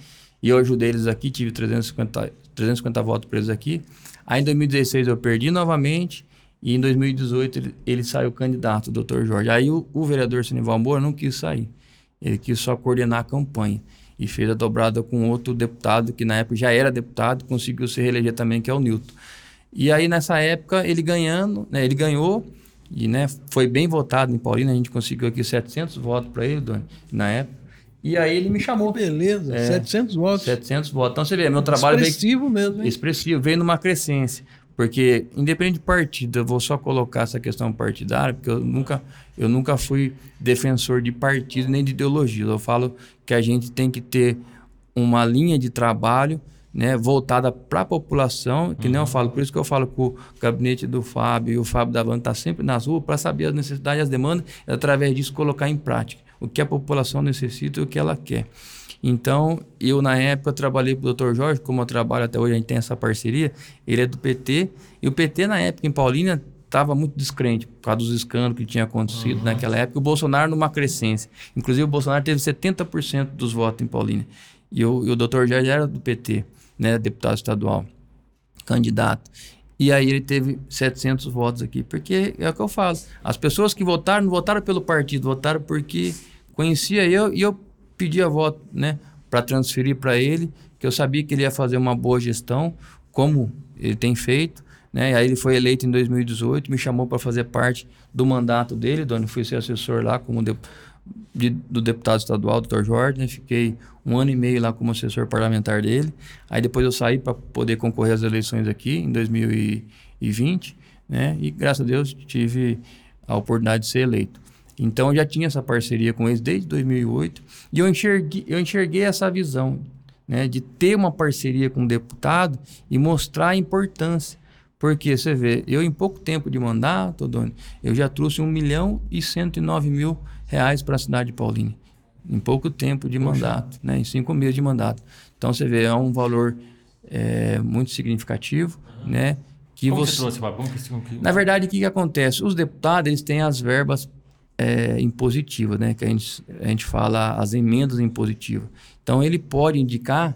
E eu ajudei eles aqui, tive 350, 350 votos para eles aqui. Aí em 2016 eu perdi novamente. E em 2018 ele, ele saiu candidato, o doutor Jorge. Aí o, o vereador Sinival Moura não quis sair. Ele quis só coordenar a campanha. E fez a dobrada com outro deputado, que na época já era deputado, conseguiu se reeleger também, que é o Nilton. E aí nessa época, ele ganhando, né, ele ganhou, e né, foi bem votado em Paulina, a gente conseguiu aqui 700 votos para ele, Doni, na época. E aí ele me chamou. Beleza, é, 700 votos. 700 votos. Então você vê, meu trabalho expressivo veio, mesmo, hein? Expressivo, veio numa crescência. Porque, independente de partido, eu vou só colocar essa questão partidária, porque eu nunca, eu nunca fui defensor de partido nem de ideologia. Eu falo que a gente tem que ter uma linha de trabalho né, voltada para a população, que uhum. nem eu uhum. falo, por isso que eu falo que o gabinete do Fábio e o Fábio da Van está sempre nas ruas para saber as necessidades e as demandas e, através disso, colocar em prática o que a população necessita e o que ela quer. Então, eu na época trabalhei com o Dr. Jorge, como eu trabalho até hoje, a gente tem essa parceria. Ele é do PT, e o PT na época em Paulínia estava muito descrente por causa dos escândalos que tinha acontecido uhum. naquela época. O Bolsonaro numa crescência. Inclusive, o Bolsonaro teve 70% dos votos em Paulínia. E, o, e o Dr. Jorge era do PT, né, deputado estadual, candidato. E aí ele teve 700 votos aqui. Porque é o que eu falo. As pessoas que votaram não votaram pelo partido, votaram porque conhecia eu e eu pedia voto, né, para transferir para ele, que eu sabia que ele ia fazer uma boa gestão, como ele tem feito, né? Aí ele foi eleito em 2018, me chamou para fazer parte do mandato dele, onde fui ser assessor lá como de, de, do deputado estadual, doutor Jorge, né? Fiquei um ano e meio lá como assessor parlamentar dele. Aí depois eu saí para poder concorrer às eleições aqui em 2020, né? E graças a Deus tive a oportunidade de ser eleito. Então eu já tinha essa parceria com eles desde 2008 e eu enxerguei, eu enxerguei essa visão né, de ter uma parceria com o deputado e mostrar a importância. Porque você vê, eu em pouco tempo de mandato, Doni, eu já trouxe 1 milhão e 109 mil reais para a cidade de Paulínia. Em pouco tempo de mandato, né, em cinco meses de mandato. Então você vê, é um valor é, muito significativo, uhum. né? Que Como você trouxe, Como que, Na verdade, o que, que acontece? Os deputados eles têm as verbas é, impositiva, né? Que a gente, a gente fala as emendas impositivas. Então ele pode indicar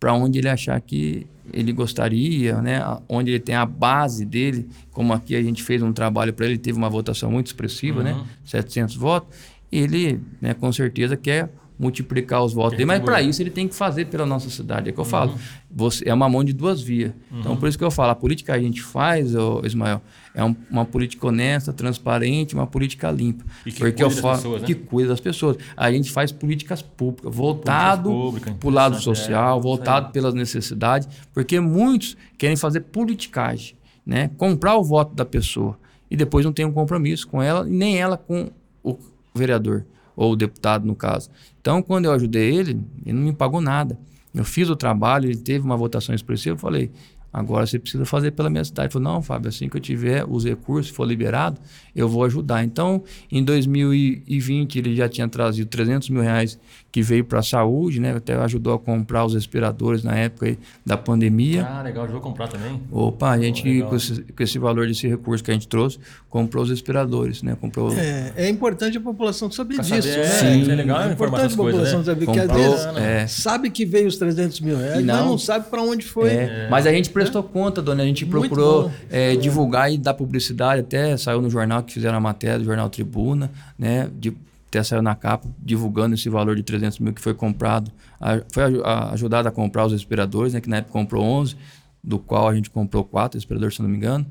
para onde ele achar que ele gostaria, né? Onde ele tem a base dele, como aqui a gente fez um trabalho para ele, teve uma votação muito expressiva, né? uhum. né? 700 votos. Ele, né, com certeza quer multiplicar os votos dele, mas para isso ele tem que fazer pela nossa cidade. É que eu uhum. falo, você, é uma mão de duas vias. Então, uhum. Então, por isso que eu falo, a política que a gente faz, ô, Ismael, é um, uma política honesta, transparente, uma política limpa. E que porque cuida eu falo, pessoas, né? Que cuida das pessoas. A gente faz políticas públicas, voltado para o lado social, é, voltado pelas necessidades, porque muitos querem fazer politicagem, né? comprar o voto da pessoa e depois não tem um compromisso com ela, nem ela com o vereador ou o deputado no caso. Então, quando eu ajudei ele, ele não me pagou nada. Eu fiz o trabalho, ele teve uma votação expressiva, eu falei, Agora você precisa fazer pela minha cidade. Ele falou, não, Fábio, assim que eu tiver os recursos, for liberado, eu vou ajudar. Então, em 2020, ele já tinha trazido 300 mil reais que veio para a saúde, né? Até ajudou a comprar os respiradores na época da pandemia. Ah, legal, ajudou a comprar também? Opa, a gente, oh, com, esse, com, esse, valor desse recurso que a gente trouxe, comprou os respiradores, né? Comprou... É, é importante a população saber pra disso, saber, né? Sim. É legal é importante a população né? saber, porque às vezes é. sabe que veio os 300 mil reais, não, mas não sabe para onde foi. É. Mas a gente prestou conta, dona, a gente procurou é, divulgar e dar publicidade, até saiu no jornal que fizeram a matéria, do Jornal Tribuna, né? De, até saiu na capa divulgando esse valor de 300 mil que foi comprado. A, foi a, ajudado a comprar os respiradores, né, que na época comprou 11, do qual a gente comprou quatro respiradores, se não me engano,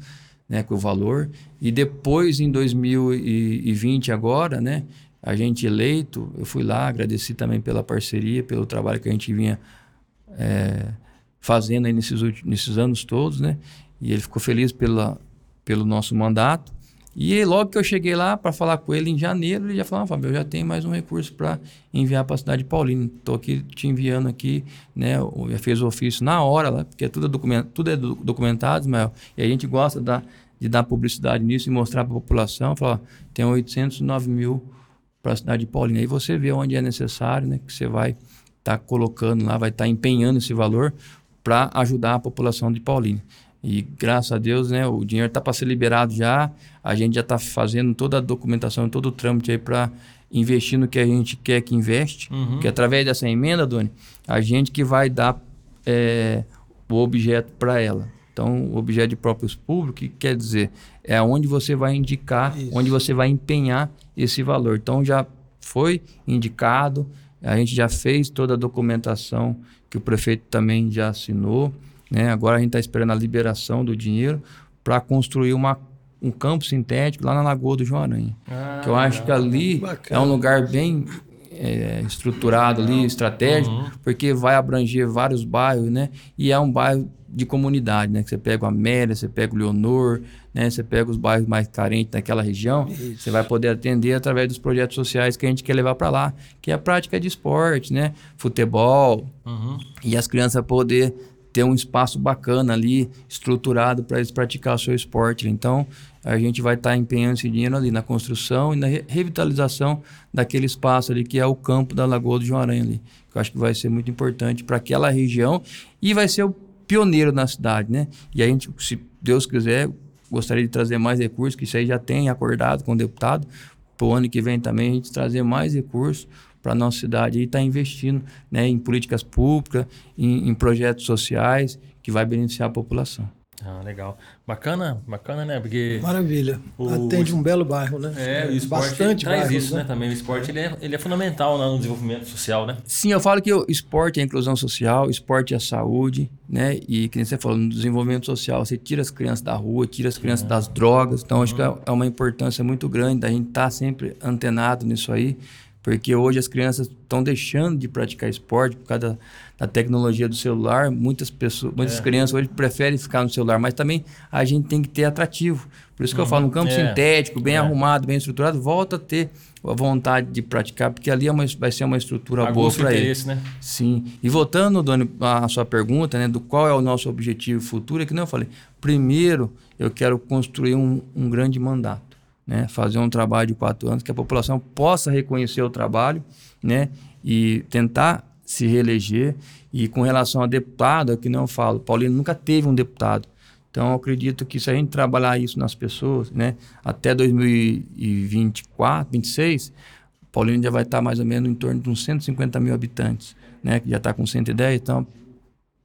né, com o valor. E depois, em 2020, agora, né, a gente eleito, eu fui lá, agradeci também pela parceria, pelo trabalho que a gente vinha é, fazendo aí nesses, nesses anos todos, né? E ele ficou feliz pela, pelo nosso mandato. E logo que eu cheguei lá para falar com ele em janeiro, ele já falou: ah, Fábio, eu já tenho mais um recurso para enviar para a cidade de Paulínia. Estou aqui te enviando aqui, né? Já fez o ofício na hora lá, porque tudo é, documento, tudo é documentado, Ismael. E a gente gosta da, de dar publicidade nisso e mostrar para a população: falar, tem 809 mil para a cidade de Paulínia. Aí você vê onde é necessário, né? Que você vai estar tá colocando lá, vai estar tá empenhando esse valor para ajudar a população de Paulínia. E graças a Deus, né, o dinheiro está para ser liberado já. A gente já está fazendo toda a documentação, todo o trâmite aí para investir no que a gente quer que investe. Uhum. Que através dessa emenda, Doni, a gente que vai dar é, o objeto para ela. Então, o objeto de próprios públicos, que quer dizer, é onde você vai indicar, Isso. onde você vai empenhar esse valor. Então, já foi indicado, a gente já fez toda a documentação que o prefeito também já assinou. Né? Agora a gente está esperando a liberação do dinheiro para construir uma, um campo sintético lá na Lagoa do João Aranha. Ah, que eu acho que ali Bacana. é um lugar bem é, estruturado ali, estratégico, Uhum. porque vai abranger vários bairros, né? E é um bairro de comunidade, né? Que você pega o Amélia, você pega o Leonor, né? Você pega os bairros mais carentes daquela região, você vai poder atender através dos projetos sociais que a gente quer levar para lá, que é a prática de esporte, né? Futebol, Uhum. e as crianças poder ter um espaço bacana ali, estruturado para eles praticar o seu esporte. Então, a gente vai estar empenhando esse dinheiro ali na construção e na re- revitalização daquele espaço ali que é o campo da Lagoa do João Aranha ali. Que eu acho que vai ser muito importante para aquela região e vai ser o pioneiro na cidade, né? E a gente, se Deus quiser, gostaria de trazer mais recursos, que isso aí já tem acordado com o deputado, para o ano que vem também a gente trazer mais recursos para a nossa cidade e estar investindo né, em políticas públicas, em, em projetos sociais que vai beneficiar a população. Ah, legal. Bacana, bacana, né? Porque Maravilha. O- Atende um belo bairro, né? é, o esporte Bastante traz bairros, isso, né? Também o esporte ele é, ele é fundamental né, no desenvolvimento social, né? Sim, eu falo que o esporte é a inclusão social, o esporte é a saúde, né? E que nem você falou, no desenvolvimento social, você tira as crianças da rua, tira as crianças das drogas. Então, acho que é é uma importância muito grande da gente estar sempre antenado nisso aí, porque hoje as crianças estão deixando de praticar esporte por causa da, da tecnologia do celular. Muitas pessoas, muitas crianças hoje preferem ficar no celular, mas também a gente tem que ter atrativo. Por isso que eu falo, um campo É. sintético, bem É. arrumado, bem estruturado, volta a ter a vontade de praticar, porque ali é uma, vai ser uma estrutura boa para ele. interesse, né? Sim. E voltando, Doni, à sua pergunta, né, do qual é o nosso objetivo futuro, é que não eu falei. Primeiro, eu quero construir um, um grande mandato, né, fazer um trabalho de quatro anos que a população possa reconhecer o trabalho, né, e tentar se reeleger. E com relação a deputado, é que não falo, Paulino nunca teve um deputado. Então, eu acredito que se a gente trabalhar isso nas pessoas, né, até 2024, 26, Paulino já vai estar mais ou menos em torno de uns 150 mil habitantes, né, que já está com 110, então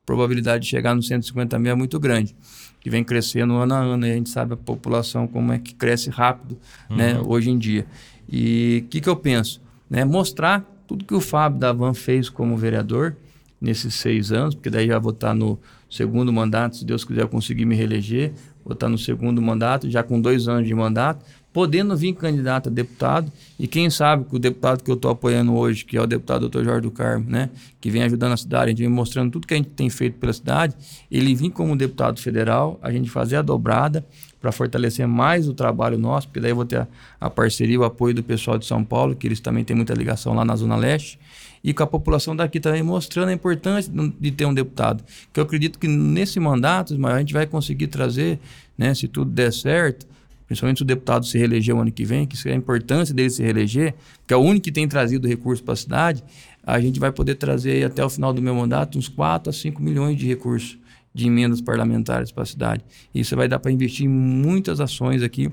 probabilidade de chegar nos 150 mil é muito grande, que vem crescendo ano a ano, e a gente sabe a população como é que cresce rápido, né, hoje em dia. E o que, que eu penso? Né, mostrar tudo que o Fábio da Van fez como vereador nesses seis anos, porque daí já vou estar no segundo mandato, se Deus quiser eu conseguir me reeleger, vou estar no segundo mandato, já com dois anos de mandato, podendo vir candidato a deputado, e quem sabe que o deputado que eu estou apoiando hoje, que é o deputado Dr. Jorge do Carmo, né, que vem ajudando a cidade, a gente vem mostrando tudo que a gente tem feito pela cidade, ele vir como deputado federal, a gente fazer a dobrada para fortalecer mais o trabalho nosso, porque daí eu vou ter a, a parceria, o apoio do pessoal de São Paulo, que eles também têm muita ligação lá na Zona Leste, e com a população daqui também mostrando a importância de ter um deputado. Que eu acredito que nesse mandato, a gente vai conseguir trazer, né, se tudo der certo, principalmente se o deputado se reeleger o ano que vem, que isso é a importância dele se reeleger, que é o único que tem trazido recursos para a cidade, a gente vai poder trazer até o final do meu mandato uns 4 a 5 milhões de recursos de emendas parlamentares para a cidade. Isso vai dar para investir em muitas ações aqui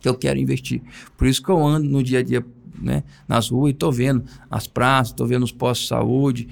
que eu quero investir. Por isso que eu ando no dia a dia né, nas ruas e estou vendo as praças, estou vendo os postos de saúde,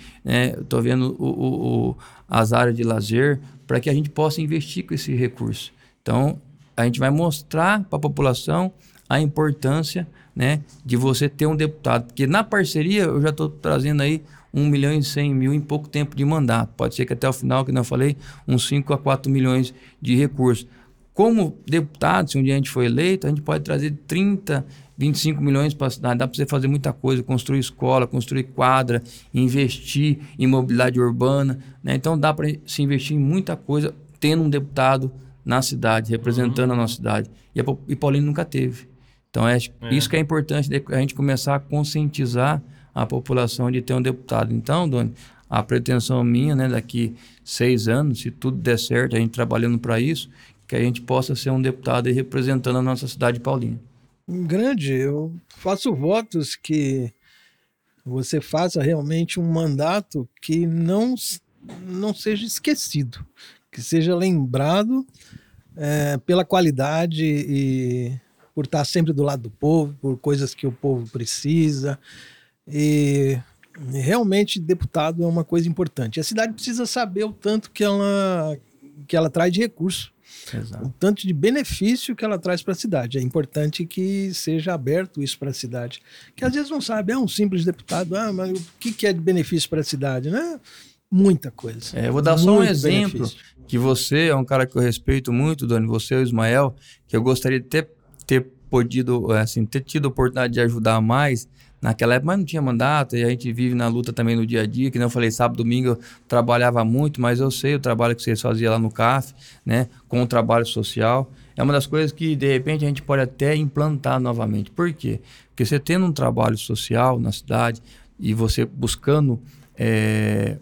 estou vendo o, o, o, as áreas de lazer, para que a gente possa investir com esse recurso. Então, a gente vai mostrar para a população a importância né, de você ter um deputado. Porque na parceria eu já estou trazendo aí 1 milhão e 100 mil em pouco tempo de mandato. Pode ser que até o final, que não falei, uns 5 a 4 milhões de recursos. Como deputado, se um dia a gente for eleito, a gente pode trazer 30, 25 milhões para a cidade. Dá para você fazer muita coisa, construir escola, construir quadra, investir em mobilidade urbana. Né? Então dá para se investir em muita coisa tendo um deputado na cidade, representando uhum. a nossa cidade. E, a, e Paulino nunca teve. Então é, é, isso que é importante, a gente começar a conscientizar a população de ter um deputado. Então, Doni, a pretensão minha, né, daqui seis anos, se tudo der certo, a gente trabalhando para isso, que a gente possa ser um deputado representando a nossa cidade paulina. Grande, eu faço votos que você faça realmente um mandato que não não seja esquecido, que seja lembrado é, pela qualidade e por estar sempre do lado do povo, por coisas que o povo precisa. E realmente deputado é uma coisa importante. A cidade precisa saber o tanto que ela que ela traz de recurso, Exato. o tanto de benefício que ela traz para a cidade. É importante que seja aberto isso para a cidade, que às vezes não sabe, é um simples deputado, ah, mas o que, que é de benefício para a cidade, né? Muita coisa. É, eu vou dar só um exemplo benefício. Que você é um cara que eu respeito muito, Dani, você e o Ismael, que eu gostaria de ter, ter podido, assim, ter tido a oportunidade de ajudar mais naquela época, mas não tinha mandato, e a gente vive na luta também no dia a dia, que não falei, sábado, domingo eu trabalhava muito, mas eu sei o trabalho que vocês faziam lá no CAF, né, com o trabalho social, é uma das coisas que, de repente, a gente pode até implantar novamente. Por quê? Porque você tendo um trabalho social na cidade e você buscando é,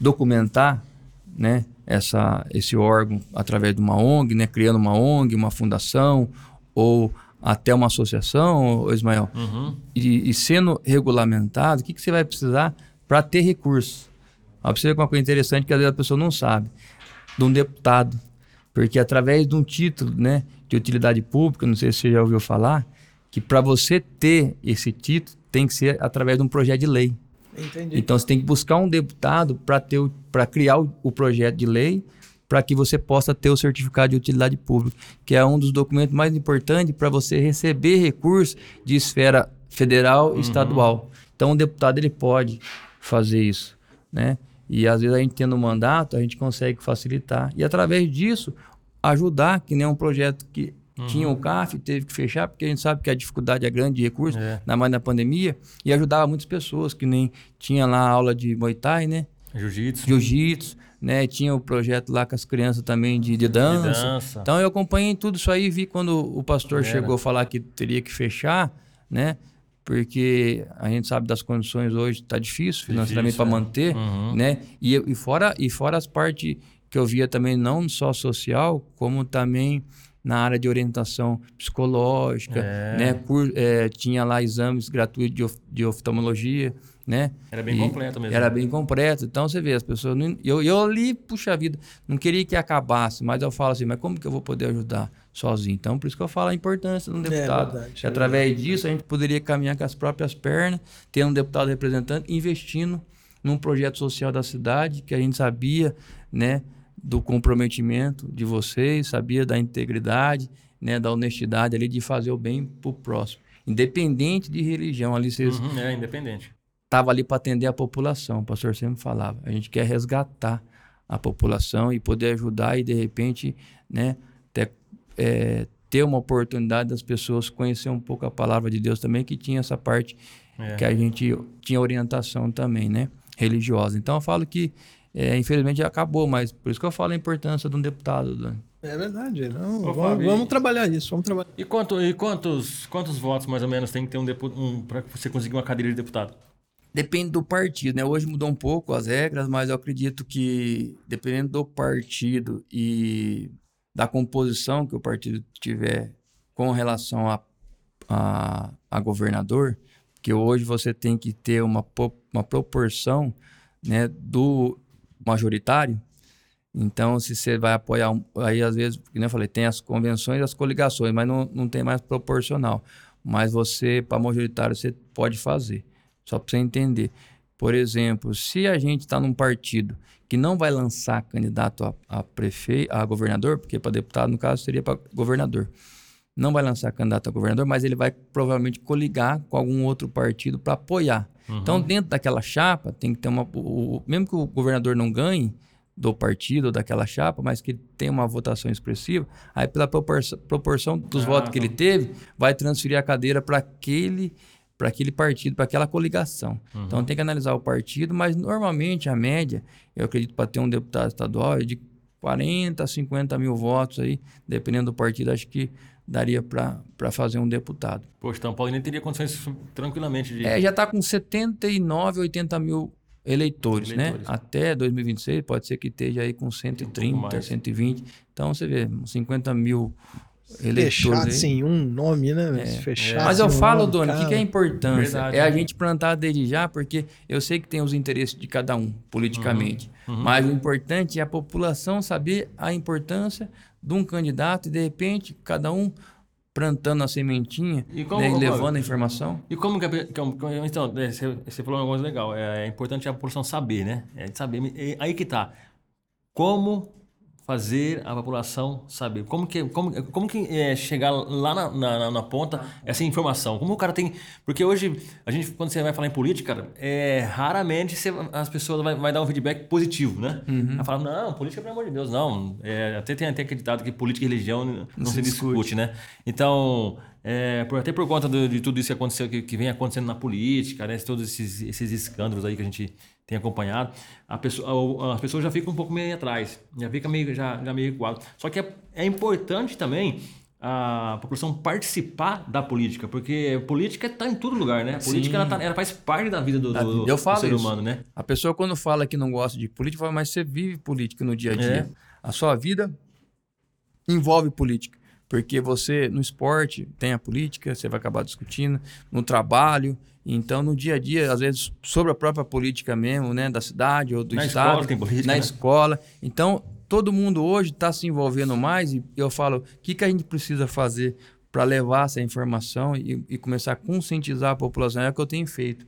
documentar, né, essa, esse órgão através de uma ONG, né, criando uma ONG, uma fundação ou até uma associação, Ismael, uhum. e, e, sendo regulamentado, o que, que você vai precisar para ter recurso? Ver uma coisa interessante que às vezes a pessoa não sabe. De um deputado. Porque através de um título né, de utilidade pública, não sei se você já ouviu falar, que para você ter esse título tem que ser através de um projeto de lei. Entendi. Então você tem que buscar um deputado para criar o, o projeto de lei para que você possa ter o certificado de utilidade pública, que é um dos documentos mais importantes para você receber recursos de esfera federal e uhum. estadual. Então, o deputado ele pode fazer isso, né? E às vezes a gente tendo um mandato, a gente consegue facilitar. E através disso, ajudar, que nem um projeto que uhum. tinha o CAF, teve que fechar, porque a gente sabe que a dificuldade é grande de recursos, é. na mais na pandemia, e ajudava muitas pessoas, que nem tinha lá aula de Muay Thai, né? Jiu-jitsu. Jiu-jitsu né? Tinha o projeto lá com as crianças também de, de, dança. de dança. Então eu acompanhei tudo isso aí, vi quando o pastor Era. chegou a falar que teria que fechar, né? Porque a gente sabe das condições hoje, está difícil financeiramente para é. manter, uhum. né? E, e, fora, e fora as partes que eu via também, não só social, como também na área de orientação psicológica, é. né? Por, é, tinha lá exames gratuitos de, of, de oftalmologia, né? Era bem e completo mesmo. Era bem completo. Então você vê, as pessoas. Não, eu, eu ali, puxa vida, não queria que acabasse, mas eu falo assim, mas como que eu vou poder ajudar sozinho? Então, por isso que eu falo a importância de um é deputado. É verdade, através disso a gente poderia caminhar com as próprias pernas, ter um deputado representante, investindo num projeto social da cidade, que a gente sabia, né? Do comprometimento de vocês, sabia da integridade, né, da honestidade ali de fazer o bem para o próximo. Independente de religião, ali vocês. Uhum, é, independente estava ali para atender a população. O pastor sempre falava. A gente quer resgatar a população e poder ajudar e, de repente, né, ter, é, ter uma oportunidade das pessoas conhecer um pouco a palavra de Deus também, que tinha essa parte é. que a gente tinha orientação também, né, religiosa. Então, eu falo que, é, infelizmente, acabou, mas por isso que eu falo a importância de um deputado, Dani. É verdade. Não, Ô, vamos, vamos, trabalhar isso, vamos trabalhar. E, quanto, e quantos, quantos votos, mais ou menos, tem que ter um, um para você conseguir uma cadeira de deputado? Depende do partido, né? Hoje mudou um pouco as regras, mas eu acredito que dependendo do partido e da composição que o partido tiver com relação a, a, a governador, que hoje você tem que ter uma, uma proporção né, do majoritário. Então, se você vai apoiar, aí às vezes, como eu falei, tem as convenções e as coligações, mas não, não tem mais proporcional. Mas você, para majoritário, você pode fazer. Só para você entender. Por exemplo, se a gente está num partido que não vai lançar candidato a, a prefeito, a governador, porque para deputado, no caso, seria para governador. Não vai lançar candidato a governador, mas ele vai provavelmente coligar com algum outro partido para apoiar. Uhum. Então, dentro daquela chapa, tem que ter uma. O, mesmo que o governador não ganhe do partido ou daquela chapa, mas que tenha uma votação expressiva, aí pela proporção, proporção dos ah, votos que ele tá. teve, vai transferir a cadeira para aquele para aquele partido, para aquela coligação. Uhum. Então tem que analisar o partido, mas normalmente a média, eu acredito, para ter um deputado estadual é de 40 a 50 mil votos aí, dependendo do partido, acho que daria para fazer um deputado. Poxa, então Paulo teria condições tranquilamente de. É, já está com 79, 80 mil eleitores, né? eleitores, né? Até 2026 pode ser que esteja aí com 130, um 120. Então você vê, 50 mil fechado sem um nome, né? É, fechado. Mas eu falo, Dona, o que, que, é a importância? Verdade, é a gente plantar desde já, porque eu sei que tem os interesses de cada um, politicamente. Uhum, uhum. Mas o importante é a população saber a importância de um candidato e, de repente, cada um plantando a sementinha e, como, né, e levando a informação. E como que... Então, é, você falou uma coisa legal. É, é importante a população saber, né? É saber. Aí que tá. Como fazer a população saber? Como que, como, como que é chegar lá na, na, na, ponta essa informação? Como o cara tem... Porque hoje, a gente, quando você vai falar em política, cara, é, raramente você, as pessoas vai, vai dar um feedback positivo, né? Uhum. Vai falar, não, política, pelo amor de Deus, não. É, até tem até acreditado que política e religião não, não se, se discute, discute, né? Então... É, por, até por conta de, de, tudo isso que aconteceu, que, que, vem acontecendo na política, né? Todos esses, esses escândalos aí que a gente tem acompanhado, a pessoa, as pessoas já ficam um pouco meio atrás, já fica meio, já, já meio equado. Só que é, é importante também a população participar da política, porque política está em todo lugar, né? A política ela, tá, ela, faz parte da vida do, do, Eu falo do ser isso. humano, né? A pessoa quando fala que não gosta de política, fala, mas você vive política no dia a dia. É. A sua vida envolve política. Porque você, no esporte, tem a política, você vai acabar discutindo, no trabalho. Então, no dia a dia, às vezes, sobre a própria política mesmo, né? Da cidade ou do na estado. Escola tem política, na né? escola. Então, todo mundo hoje está se envolvendo mais e eu falo, o que, que a gente precisa fazer para levar essa informação e, e, começar a conscientizar a população? É o que eu tenho feito.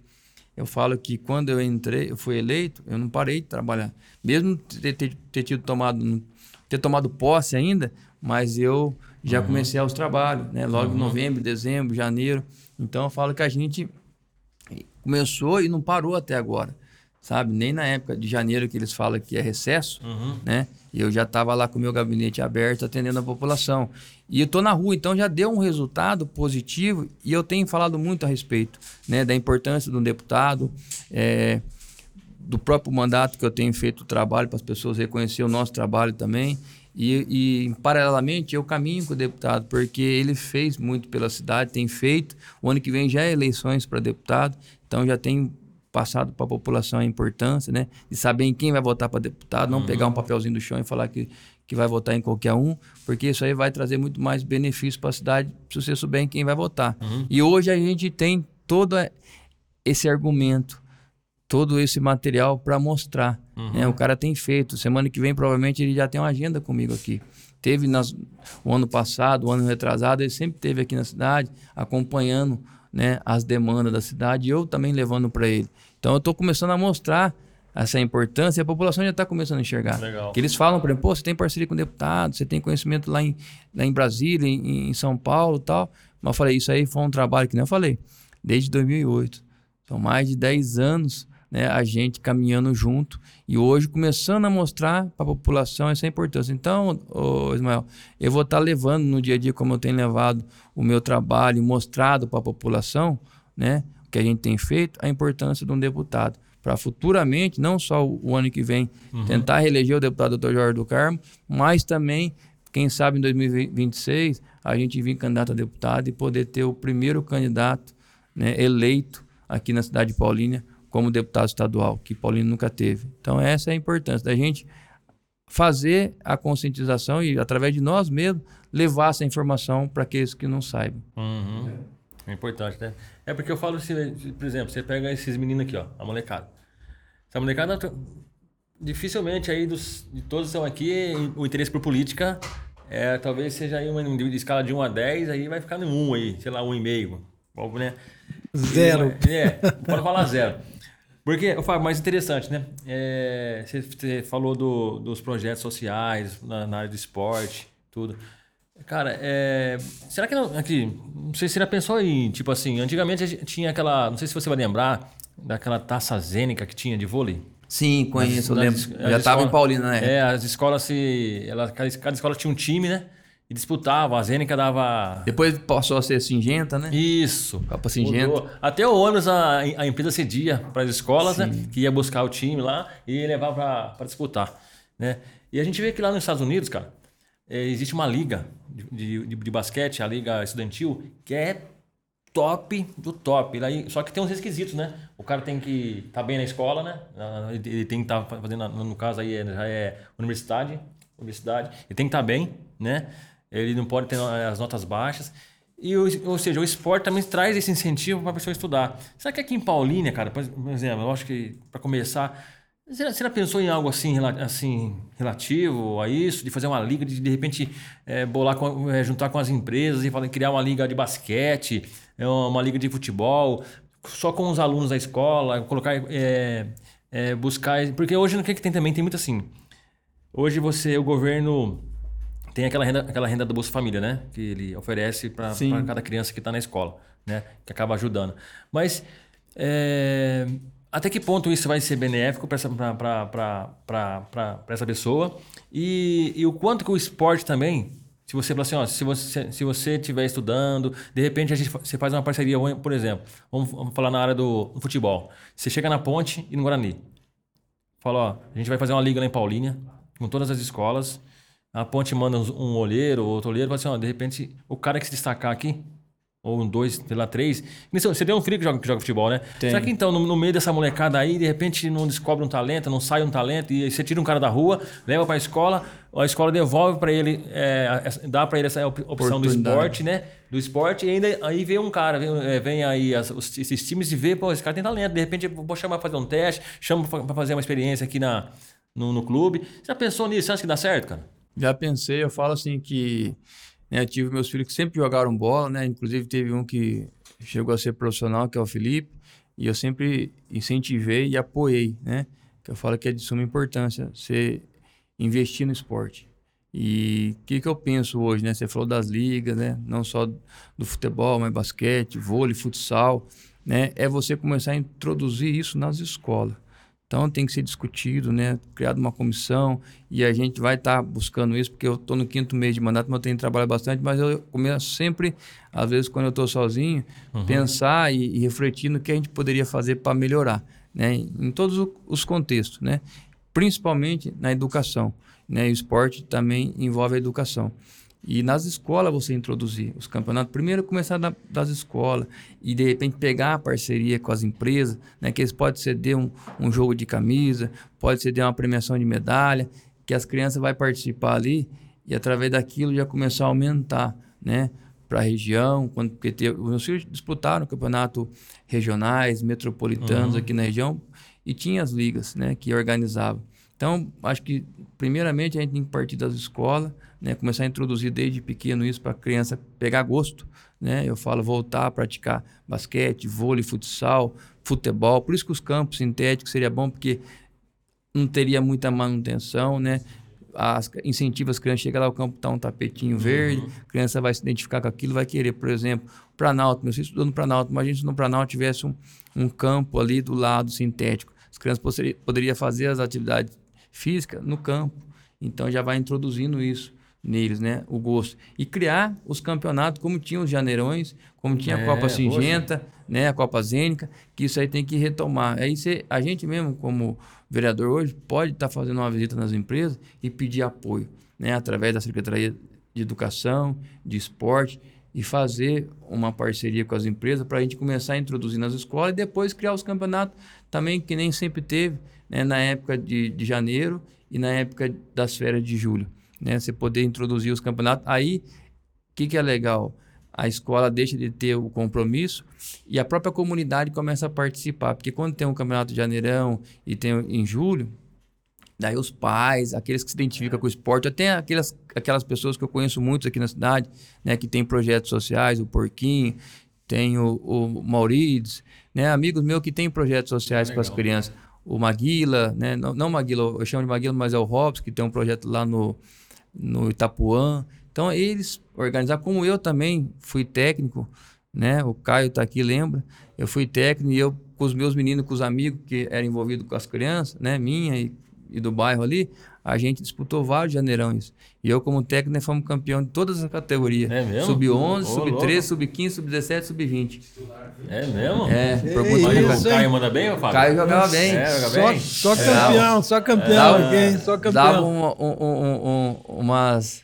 Eu falo que quando eu entrei, eu fui eleito, eu não parei de trabalhar. Mesmo ter, ter, ter tido tomado, ter tomado posse ainda, mas eu já uhum. comecei aos trabalhos, né? Logo uhum. em novembro, dezembro, janeiro. Então eu falo que a gente começou e não parou até agora, sabe? Nem na época de janeiro que eles falam que é recesso, uhum. né? E eu já estava lá com o meu gabinete aberto atendendo a população. E eu tô na rua, então já deu um resultado positivo e eu tenho falado muito a respeito, né? Da importância de um deputado, é, do próprio mandato que eu tenho feito o trabalho para as pessoas reconhecer o nosso trabalho também. E, e, paralelamente, eu caminho com o deputado, porque ele fez muito pela cidade, tem feito. O ano que vem já é eleições para deputado, então já tem passado para a população a importância, né? De saber em quem vai votar para deputado, não uhum. pegar um papelzinho do chão e falar que, que vai votar em qualquer um, porque isso aí vai trazer muito mais benefício para a cidade se você souber em quem vai votar. Uhum. E hoje a gente tem todo esse argumento todo esse material para mostrar. Uhum. Né? O cara tem feito. Semana que vem, provavelmente, ele já tem uma agenda comigo aqui. Teve nas, o ano passado, o ano retrasado, ele sempre teve aqui na cidade, acompanhando né, as demandas da cidade e eu também levando para ele. Então, eu estou começando a mostrar essa importância e a população já está começando a enxergar. Legal. Que eles falam para mim, pô, você tem parceria com deputado, você tem conhecimento lá em, lá em Brasília, em, em São Paulo tal. Mas eu falei, isso aí foi um trabalho que nem eu falei, desde 2008. São mais de 10 anos né, a gente caminhando junto e hoje começando a mostrar para a população essa importância. Então, ô Ismael, eu vou estar tá levando no dia a dia, como eu tenho levado o meu trabalho, mostrado para a população, né, o que a gente tem feito, a importância de um deputado. Para futuramente, não só o ano que vem, uhum. tentar reeleger o deputado Dr. Jorge do Carmo, mas também, quem sabe em 2026, a gente vir candidato a deputado e poder ter o primeiro candidato né, eleito aqui na cidade de Paulínia como deputado estadual, que Paulino nunca teve. Então, essa é a importância da gente fazer a conscientização e, através de nós mesmos, levar essa informação para aqueles que não saibam. Uhum. É importante, né? É porque eu falo, assim, por exemplo, você pega esses meninos aqui, ó, a molecada. Essa molecada, dificilmente aí dos, de todos estão aqui, o interesse por política é, talvez seja aí uma de escala de 1 a 10, aí vai ficar no 1 aí, sei lá, 1,5. Né? Zero. É, pode falar zero. Porque, Fábio, mais interessante, né? É, você, falou do, dos projetos sociais na, na, área do esporte, tudo. Cara, é, será que não. Aqui, não sei se você já pensou em. Tipo assim, antigamente tinha aquela. Não sei se você vai lembrar daquela taça zênica que tinha de vôlei. Sim, conheço, eu lembro. já estava em Paulina, né? É, as escolas se. Ela, cada escola tinha um time, né? E disputavam. A Zênica dava. Depois passou a ser singenta, né? Isso. Copa singenta. Mudou. Até o ônibus a, a empresa cedia para as escolas, né? Sim. né? Que ia buscar o time lá e levar para disputar. Né? E a gente vê que lá nos Estados Unidos, cara, é, existe uma liga de, de, de, basquete, a liga estudantil, que é top do top. Só que tem uns requisitos, né? O cara tem que estar tá bem na escola, né? Ele tem que estar tá fazendo, no caso aí, já é universidade, universidade. Ele tem que estar tá bem, né? Ele não pode ter as notas baixas. E, ou seja, o esporte também traz esse incentivo para a pessoa estudar. Será que aqui em Paulínia, cara, por exemplo, eu acho que para começar, você já pensou em algo assim, assim relativo a isso, de fazer uma liga, de de repente é, bolar com, é, juntar com as empresas e falar, criar uma liga de basquete, é, uma liga de futebol, só com os alunos da escola, colocar, é, é, buscar, porque hoje no que, que tem também tem muito assim. Hoje você, o governo tem aquela renda, aquela renda do Bolsa Família, né? Que ele oferece para cada criança que está na escola, né? Que acaba ajudando. Mas é, até que ponto isso vai ser benéfico para essa, essa pessoa? E, e o quanto que o esporte também se você falar assim, ó, se você se você estiver estudando, de repente a gente você faz uma parceria, por exemplo, vamos, vamos falar na área do, futebol. Você chega na Ponte e no Guarani. Fala, ó, a gente vai fazer uma liga lá em Paulínia, com todas as escolas. A ponte manda um olheiro, outro olheiro, fala assim, ó, de repente, o cara que se destacar aqui, ou um, dois, sei lá, três. Você tem um filho que joga, que joga futebol, né? Tem. Será que então, no, no, meio dessa molecada aí, de repente não descobre um talento, não sai um talento, e você tira um cara da rua, leva para a escola, a escola devolve para ele, é, dá para ele essa opção do esporte, né? Do esporte, e ainda aí vem um cara, vem, é, vem aí as, esses times e vê, pô, esse cara tem talento, de repente eu vou chamar para fazer um teste, chama para fazer uma experiência aqui na, no, no clube. Você já pensou nisso? Você acha que dá certo, cara? Já pensei, eu falo assim que né, tive meus filhos que sempre jogaram bola, né? Inclusive teve um que chegou a ser profissional, que é o Felipe, e eu sempre incentivei e apoiei, né? Que eu falo que é de suma importância você investir no esporte. E o que, que eu penso hoje, né? Você falou das ligas, né? Não só do futebol, mas basquete, vôlei, futsal, né? É você começar a introduzir isso nas escolas. Então tem que ser discutido, né? Criado uma comissão e a gente vai estar tá buscando isso, porque eu estou no quinto mês de mandato, mas eu tenho trabalhado bastante, mas eu começo sempre, às vezes quando eu estou sozinho, uhum. pensar e, e, refletir no que a gente poderia fazer para melhorar, né? Em todos os contextos, né? Principalmente na educação, né? E o esporte também envolve a educação. E nas escolas você introduzir os campeonatos. Primeiro começar da, das escolas e de repente pegar a parceria com as empresas, né? Que eles podem ceder um, um jogo de camisa, pode ceder uma premiação de medalha, que as crianças vão participar ali e através daquilo já começar a aumentar, né? Para a região, quando, porque teve, os meus filhos disputaram campeonato regionais, metropolitanos uhum. aqui na região e tinha as ligas, né? Que organizavam. Então, acho que primeiramente a gente tem que partir das escolas, né? Começar a introduzir desde pequeno isso para a criança pegar gosto, né? Eu falo voltar a praticar basquete, vôlei, futsal, futebol. Por isso que os campos sintéticos seria bom porque não teria muita manutenção, né? As, incentiva as crianças a chegar lá, o campo tá um tapetinho verde, uhum. a criança vai se identificar com aquilo, vai querer, por exemplo, Planalto, meu filho estudou no Planalto, imagina se no Planalto tivesse um, um campo ali do lado sintético. As crianças poderiam fazer as atividades físicas no campo. Então já vai introduzindo isso neles, né? O gosto. E criar os campeonatos como tinha os Janeirões, como tinha a é, Copa Singenta, hoje. né? A Copa Zênica, que isso aí tem que retomar. Aí você, a gente mesmo, como vereador hoje, pode estar tá fazendo uma visita nas empresas e pedir apoio, né? Através da Secretaria de Educação, de Esporte, e fazer uma parceria com as empresas para a gente começar a introduzir nas escolas e depois criar os campeonatos também, que nem sempre teve, né? na época de, de janeiro e na época das férias de julho né? Você poder introduzir os campeonatos. Aí, o que, que é legal? A escola deixa de ter o compromisso e a própria comunidade começa a participar. Porque quando tem um campeonato de janeirão e tem em julho, daí os pais, aqueles que se identificam com o esporte, até aquelas, aquelas pessoas que eu conheço muito aqui na cidade, né? Que tem projetos sociais, o Porquinho, tem o, o Maurides, né? Amigos meus que têm projetos sociais para as crianças. O Maguila, né? Não, não Maguila, eu chamo de Maguila, mas é o Robson, que tem um projeto lá no, no Itapuã. Então, eles organizaram, como eu também fui técnico, né? O Caio está aqui, lembra? Eu fui técnico e eu, com os meus meninos, com os amigos que eram envolvidos com as crianças, né? Minha e, e do bairro ali, a gente disputou vários janeirões. E eu, como técnico, nós fomos campeão de todas as categorias. É mesmo? Sub-11, sub-13, sub-15, sub-17, sub-20. É mesmo? É. Por o Caio manda bem, Fábio? Caio jogava bem. É, joga bem? Só, só campeão, só campeão. Dava, okay? Só campeão. Dava um, um, um, umas...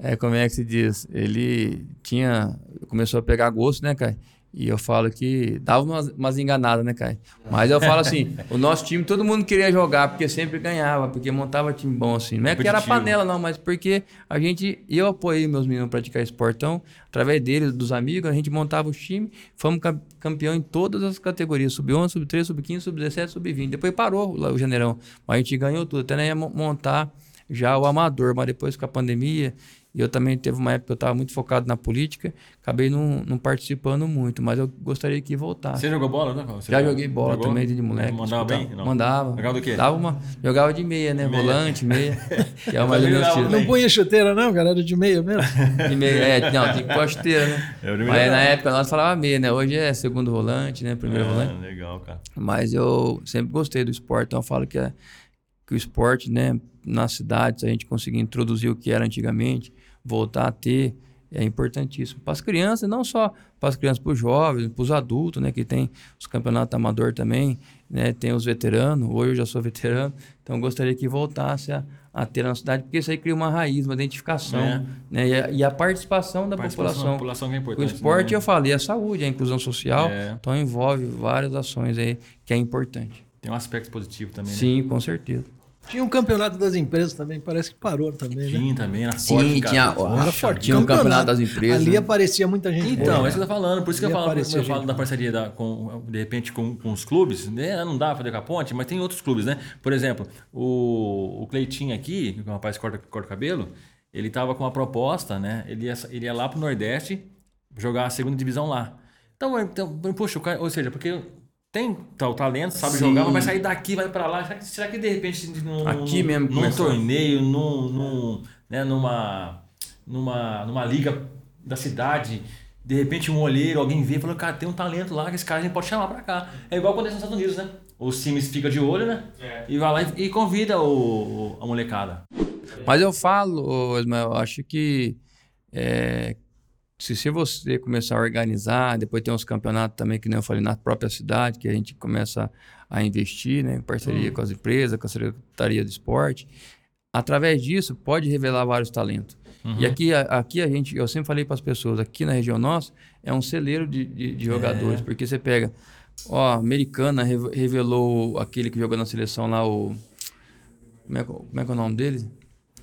É, como é que se diz? Ele tinha... Começou a pegar gosto, né, Caio? E eu falo que dava umas, umas enganadas, né, Caio? Mas eu falo assim, o nosso time, todo mundo queria jogar, porque sempre ganhava, porque montava time bom, assim. Não é que era panela, não, mas porque a gente, eu apoiei meus meninos a praticar esporte. Então, através deles, dos amigos, a gente montava o time, fomos campeão em todas as categorias, sub-11, sub-13, sub-15, sub-17, sub-20. Depois parou lá o Janeirão, mas a gente ganhou tudo, até nem ia montar já o amador, mas depois com a pandemia e eu também teve uma época que eu estava muito focado na política, acabei não, não, participando muito, mas eu gostaria que voltasse. Você jogou bola, né? Você Já joguei bola jogou? também de moleque. Mandava bem? Não. Mandava. Jogava do quê? Dava uma, jogava de meia, né? Meia. Volante, meia. [laughs] que é uma estilo. Não punha chuteira, não, cara? Era de meia mesmo? De meia, é. Não, tem que pôr a chuteira, né? [laughs] Mas na época nós falava meia, né? Hoje é segundo volante, né? Primeiro é, volante. Legal, cara. Mas eu sempre gostei do esporte, então eu falo que, é, que o esporte, né? Nas cidades, a gente conseguir introduzir o que era antigamente voltar a ter é importantíssimo para as crianças, não só para as crianças, para os jovens, para os adultos, né, que tem os campeonatos amador também, né, tem os veteranos. Hoje eu já sou [laughs] veterano, então gostaria que voltasse a, a ter na cidade, porque isso aí cria uma raiz, uma identificação, é. né, e a, e a, participação da participação população. Da população que é importante. O esporte, né? eu falei, a saúde, a inclusão social, é. então envolve várias ações aí que é importante. Tem um aspecto positivo também, né? Sim, com certeza. Tinha um campeonato das empresas também, parece que parou também. Né? Tinha né? também, era Sim, forte, tinha, era forte. tinha um campeonato das empresas. Ali aparecia muita gente. Então, boa. é isso que eu tô falando. Por isso Ali que eu falo, eu falo da parceria da, com, de repente com, com os clubes. Né? Não dá para fazer com a ponte, mas tem outros clubes, né? Por exemplo, o, o Cleitinho aqui, que é um rapaz que corta, corta cabelo, ele tava com uma proposta, né? Ele ia, ele ia lá pro Nordeste jogar a segunda divisão lá. Então, então poxa, ou seja, porque tem tal talento, sabe Sim. jogar, mas vai sair daqui, vai para lá. Será que, será que, de repente num, aqui mesmo num torneio, num, num, né, numa, numa, numa liga da cidade, de repente um olheiro, alguém vê e fala, cara, tem um talento lá que esse cara a gente pode chamar para cá. É igual acontece nos Estados Unidos, né? Os times ficam de olho, né? É. E vai lá e, e convida o, a molecada. Mas eu falo, Ismael, eu acho que é, se, se você começar a organizar, depois tem uns campeonatos também, que nem eu falei, na própria cidade, que a gente começa a investir, né, em parceria hum. com as empresas, com a Secretaria de Esporte. Através disso, pode revelar vários talentos. Uhum. E aqui, aqui a gente, eu sempre falei para as pessoas, aqui na região nossa, é um celeiro de, de, de jogadores, é. porque você pega, ó, a Americana revelou aquele que jogou na seleção lá, o. Como é, como é que é o nome dele?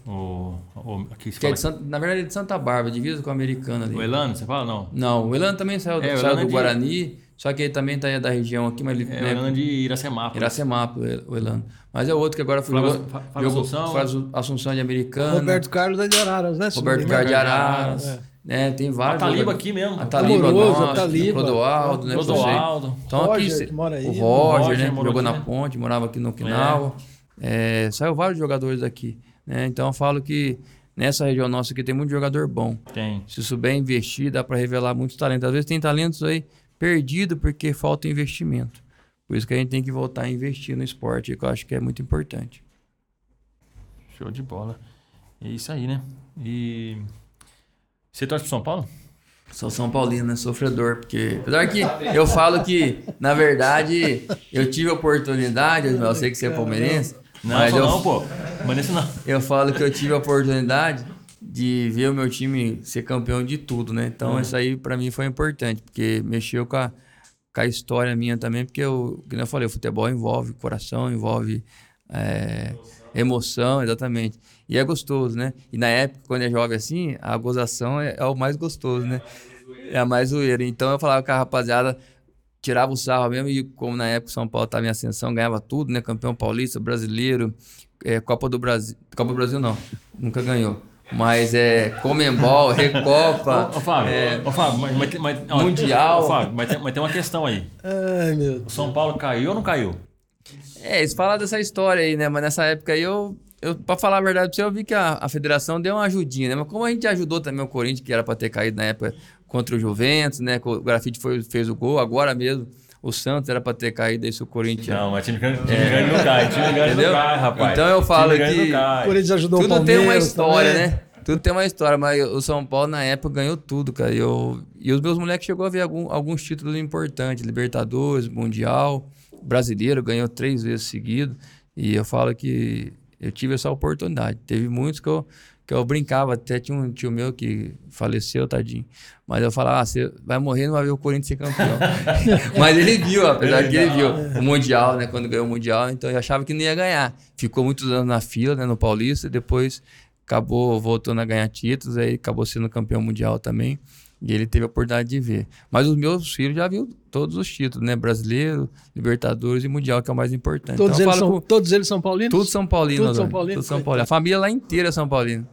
O, o, aqui que é de Santa, na verdade é de Santa Bárbara, divisa com o americano ali. O Elano, você fala não? Não, o Elano também saiu, é, saiu do é de... Guarani, só que ele também tá da região aqui, mas ele. É, né, o Elano de Iracemápolis. Iracemápolis, o Elano. Mas é outro que agora foi. Flávio, Flávio Assunção. Faz Assunção de americano. Roberto Carlos é de Araras, né? Roberto Carlos de Araras. É. Né, tem vários. A Taliba aqui mesmo. A Taliba, Amoroso, nossa, a Taliba. Clodoaldo, né? Clodoaldo. Então Roger, aqui, mora aí, o Roger, né? Jogou na ponte, morava aqui no Quinal. É. É, saiu vários jogadores aqui. Né? Então eu falo que nessa região nossa aqui tem muito jogador bom. Tem. Se souber investir, dá para revelar muitos talentos. Às vezes tem talentos aí perdido porque falta investimento. Por isso que a gente tem que voltar a investir no esporte, que eu acho que é muito importante. Show de bola. É isso aí, né? E você torce pro São Paulo? Sou São Paulino, né? Sofredor, porque. Apesar que eu falo que, na verdade, eu tive a oportunidade, eu sei que você é palmeirense, não, mas eu, não, pô. Mas nesse não. Eu falo que eu tive a oportunidade de ver o meu time ser campeão de tudo, né? Então, uhum. isso aí para mim foi importante, porque mexeu com a, com a história minha também, porque eu, como eu falei, o futebol envolve coração, envolve é, emoção. emoção. exatamente. E é gostoso, né? E na época, quando é jovem assim, a gozação é, é o mais gostoso, né? É a mais zoeira. Então eu falava com a rapaziada, tirava o sarro mesmo, e como na época o São Paulo estava em ascensão, ganhava tudo, né? Campeão paulista, brasileiro, é, Copa do Brasil. Copa do Brasil não, nunca ganhou. Mas é Comembol, [laughs] Recopa. Ô, ô Fábio, é, ô, Fábio mas, mas, mas, ó, Mundial. Ô, Fábio, mas tem, mas tem uma questão aí. Ai, meu O São Paulo caiu ou não caiu? É, eles falam dessa história aí, né? Mas nessa época aí eu. Eu pra falar a verdade pra você, eu vi que a, a federação deu uma ajudinha, né? Mas como a gente ajudou também o Corinthians, que era pra ter caído na época contra o Juventus, né? O Grafite foi, fez o gol, agora mesmo. O Santos era para ter caído esse o Corinthians. Não, mas time grande, time grande não cai, time grande Entendeu? não cai, rapaz. Então eu falo que o Corinthians ajudou tudo o tem uma história, também. né? Tudo tem uma história, mas o São Paulo na época ganhou tudo, cara. E, eu, e os meus moleques chegou a ver algum, alguns títulos importantes, Libertadores, Mundial, Brasileiro, ganhou três vezes seguido. E eu falo que eu tive essa oportunidade. Teve muitos que eu, que eu brincava, até tinha um tio meu que faleceu, tadinho. Mas eu falava, ah, você vai morrer, não vai ver o Corinthians ser campeão. [laughs] Mas ele viu, apesar que ele viu o Mundial, né? Quando ganhou o Mundial, então eu achava que não ia ganhar. Ficou muitos anos na fila, né? No Paulista, depois acabou voltando a ganhar títulos, aí acabou sendo campeão mundial também. E ele teve a oportunidade de ver. Mas os meus filhos já viu todos os títulos, né? Brasileiro, Libertadores e Mundial, que é o mais importante. Todos, então, eles, são, com... todos eles são paulinos? Todos São Paulinos. Tudo São Paulino. Tudo São Paulino. A família lá inteira é São Paulino.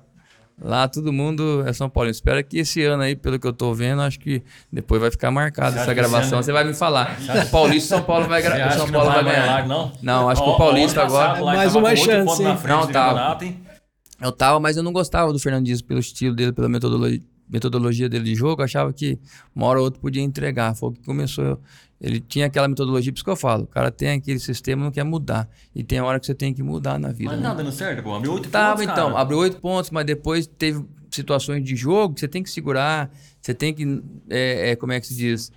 Lá todo mundo é São Paulino. Espero que esse ano aí, pelo que eu tô vendo, acho que depois vai ficar marcado essa gravação. Ano... Você vai me falar. O Paulista São Paulo vai, gra... São Paulo vai ganhar. Lá, não? não, acho que o Paulista agora. Mais uma chance. Não, tava. Eu tava, mas eu não gostava do Fernando Dias pelo estilo dele, pela metodologia, metodologia dele de jogo. Achava que uma hora ou outra podia entregar. Foi o que começou. Ele tinha aquela metodologia, por isso que eu falo. O cara tem aquele sistema, não quer mudar. E tem hora que você tem que mudar na vida. Mas né? não dando certo, pô. Abriu oito Tava, pontos. então. Abriu oito pontos, mas depois teve situações de jogo que você tem que segurar. Você tem que. É, é, como é que se diz?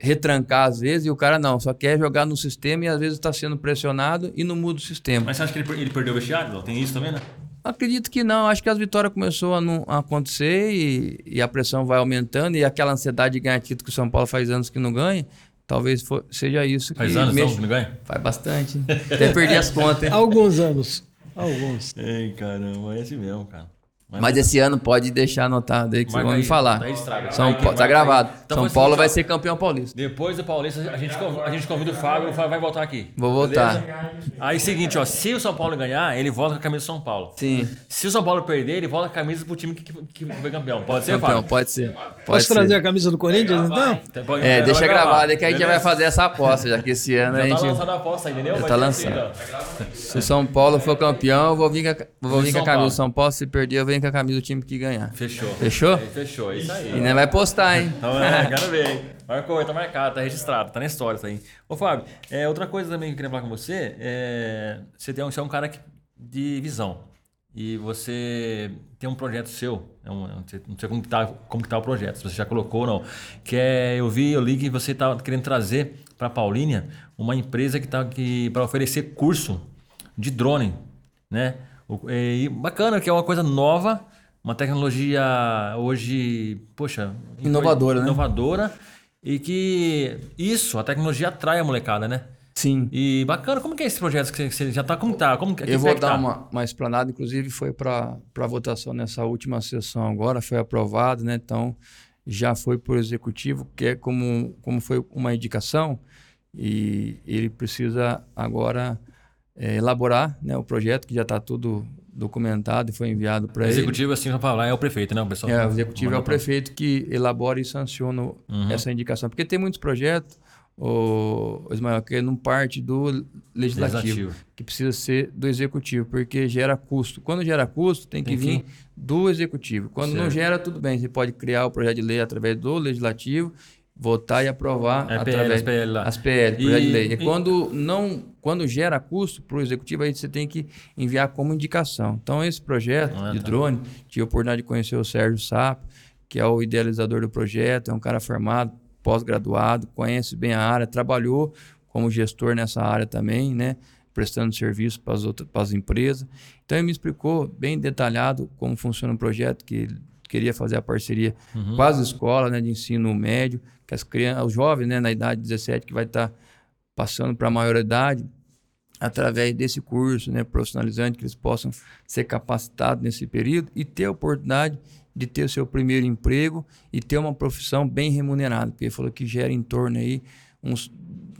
retrancar às vezes e o cara não, só quer jogar no sistema e às vezes está sendo pressionado e não muda o sistema. Mas você acha que ele, ele perdeu o vestiário? Tem isso também, né? Acredito que não. Acho que as vitórias começou a, não, a acontecer e, e, a pressão vai aumentando e aquela ansiedade de ganhar título que o São Paulo faz anos que não ganha, talvez for, seja isso. Faz anos mexe... que não ganha? Faz bastante. Até perdi as contas. Hein? Alguns anos. Alguns. Ei, caramba, é esse mesmo, cara. Mas, mas esse ano pode deixar anotado aí que vocês vão me falar. Daí estraga. São Paulo, tá gravado. Então, São Paulo vai ser campeão paulista. Depois do Paulista, a gente, a gente convida o Fábio, o Fábio vai voltar aqui. Vou voltar. Beleza? Aí seguinte, ó, se o São Paulo ganhar, ele volta com a camisa do São Paulo. Sim. Se o São Paulo perder, ele volta com a camisa pro time que, que, foi campeão. Pode ser, campeão, Fábio? Pode ser. Pode Posso ser. trazer a camisa do Corinthians, então? então é, deixa gravado aí que a gente já vai fazer essa aposta, já que esse ano já a tá gente... tá lançando a aposta, entendeu? Já tá lançando. Assim, se o São Paulo for campeão, eu vou vir com a, vou vir com a camisa do São Paulo. Se perder, eu venho com a camisa do time que ganhar. Fechou. Fechou? Aí, fechou, é isso aí. E nem vai postar, hein? Então, é, [laughs] quero ver, hein? Marcou, tá marcado, tá registrado, tá na história isso aí. Ô, Fábio, é, outra coisa também que eu queria falar com você é. Você, tem, você é um cara que, de visão. E você tem um projeto seu, é um, não sei como que, tá, como que tá o projeto, se você já colocou ou não. Que é, eu vi, eu li que você tá querendo trazer para Paulínia uma empresa que tá que para oferecer curso de drone, né? E bacana, que é uma coisa nova uma tecnologia hoje, poxa, inovadora, inovadora né? e que isso, a tecnologia atrai a molecada, né? Sim. E bacana, como que é esse projeto que você já está como tá? Como que, Eu vou é dar tá? uma, uma explanada, inclusive foi para votação nessa última sessão agora, foi aprovado, né? Então já foi por executivo, que é como, como foi uma indicação, e ele precisa agora é, elaborar né, o projeto, que já está tudo documentado e foi enviado para ele. O executivo, assim, para falar, é o prefeito, né, pessoal? É, o executivo é o prefeito que elabora e sanciona uhum. essa indicação. Porque tem muitos projetos, o Ismael, que não parte do legislativo, legislativo, que precisa ser do executivo, porque gera custo. Quando gera custo, tem que tem vir que... do executivo. Quando certo. não gera, tudo bem, você pode criar o projeto de lei através do legislativo votar e aprovar é através as PL lá. as PL, projeto de lei. E, e, quando não, quando gera custo para o executivo, aí você tem que enviar como indicação. Então esse projeto ah, de tá. drone, tive a oportunidade de conhecer o Sérgio Sapo, que é o idealizador do projeto, é um cara formado, pós-graduado, conhece bem a área, trabalhou como gestor nessa área também, né? prestando serviço para as outras para as empresas. Então ele me explicou bem detalhado como funciona o projeto, que ele queria fazer a parceria uhum. com as escolas né, de ensino médio, que as crianças, os jovens, né, na idade de 17, que vai estar tá passando para a maioridade, através desse curso né, profissionalizante, que eles possam ser capacitados nesse período e ter a oportunidade de ter o seu primeiro emprego e ter uma profissão bem remunerada, porque ele falou que gera em torno aí, uns,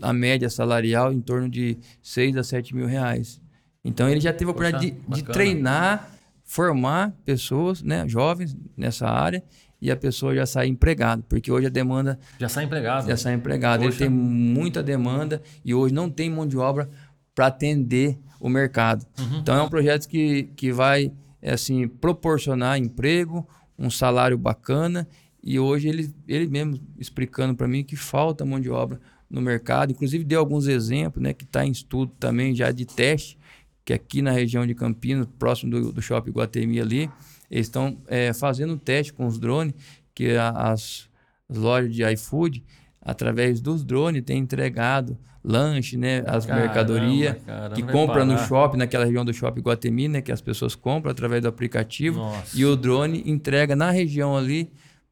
a média salarial em torno de 6 a 7 mil reais. Então ele já teve a oportunidade Poxa, de, de, treinar, formar pessoas, né, jovens nessa área e a pessoa já sai empregado, porque hoje a demanda já sai empregado. Já sai empregado. Ele tem muita demanda e hoje não tem mão de obra para atender o mercado. Uhum. Então é um projeto que, que vai é assim proporcionar emprego, um salário bacana e hoje ele ele mesmo explicando para mim que falta mão de obra no mercado, inclusive deu alguns exemplos, né, que está em estudo também já de teste, que aqui na região de Campinas, próximo do, do Shopping Guatemi ali, eles estão é, fazendo um teste com os drones, que as, as lojas de iFood através dos drones, tem entregado lanche, né, as mercadorias que vai compra no shopping, naquela região do shopping Guatemi, né, que as pessoas compram através do aplicativo Nossa. e o drone entrega na região ali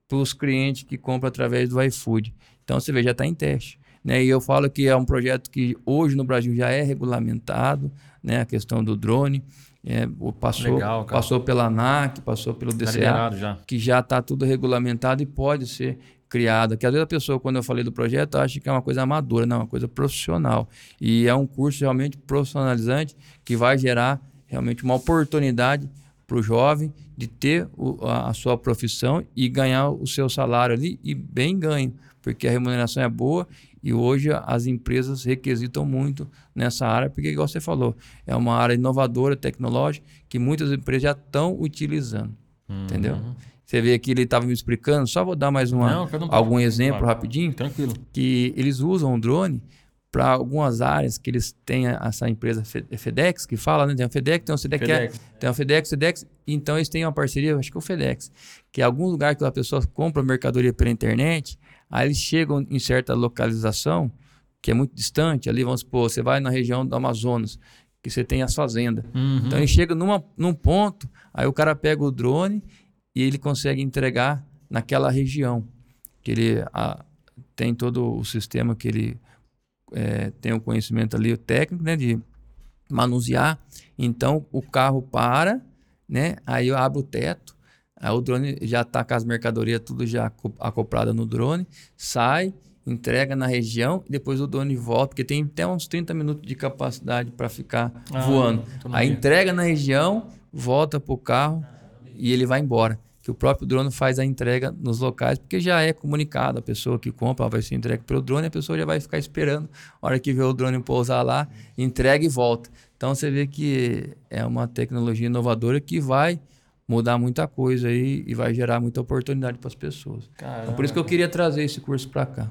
para os clientes que compram através do iFood. Então você vê, já está em teste. Né? E eu falo que é um projeto que hoje no Brasil já é regulamentado, né? a questão do drone. É, passou, Legal, passou pela ANAC, passou pelo Tá DCA, liberado já. que já está tudo regulamentado e pode ser criado. Que às vezes a pessoa, quando eu falei do projeto, acha que é uma coisa amadora, não, é uma coisa profissional. E é um curso realmente profissionalizante que vai gerar realmente uma oportunidade para o jovem de ter o- a, a sua profissão e ganhar o seu salário ali e bem ganho, porque a remuneração é boa e hoje as empresas requisitam muito nessa área, porque, igual você falou, é uma área inovadora, tecnológica, que muitas empresas já estão utilizando. Entendeu? Você vê que ele estava me explicando, só vou dar mais uma, Não, um- algum exemplo Claro. rapidinho, Tranquilo. que eles usam o drone para algumas áreas que eles têm a- essa empresa Fe- FedEx, que fala, né? Tem o FedEx, tem o SEDEC, FedEx. tem o FedEx, SEDEX, então eles têm uma parceria, acho que é o FedEx, que é algum lugar que a pessoa compra mercadoria pela internet, aí eles chegam em certa localização, que é muito distante, ali vamos supor, você vai na região do Amazonas, que você tem as fazendas. Uhum. Então ele chega numa, num ponto, aí o cara pega o drone e ele consegue entregar naquela região. Que ele ah, tem todo o sistema que ele eh, tem o conhecimento ali, o técnico, né? De manusear. Então o carro para, né? Aí eu abro o teto, aí o drone já está com as mercadorias tudo já aco- acoplada no drone, sai, entrega na região e depois o drone volta, porque tem até uns 30 minutos de capacidade para ficar Ah, voando. Aí entrega na região, volta pro carro e ele vai embora. Que o próprio drone faz a entrega nos locais, porque já é comunicado. A pessoa que compra vai ser entregue pelo drone, a pessoa já vai ficar esperando. A hora que vê o drone pousar lá, entrega e volta. Então você vê que é uma tecnologia inovadora que vai mudar muita coisa aí e vai gerar muita oportunidade para as pessoas. Então, por isso que eu queria trazer esse curso para cá.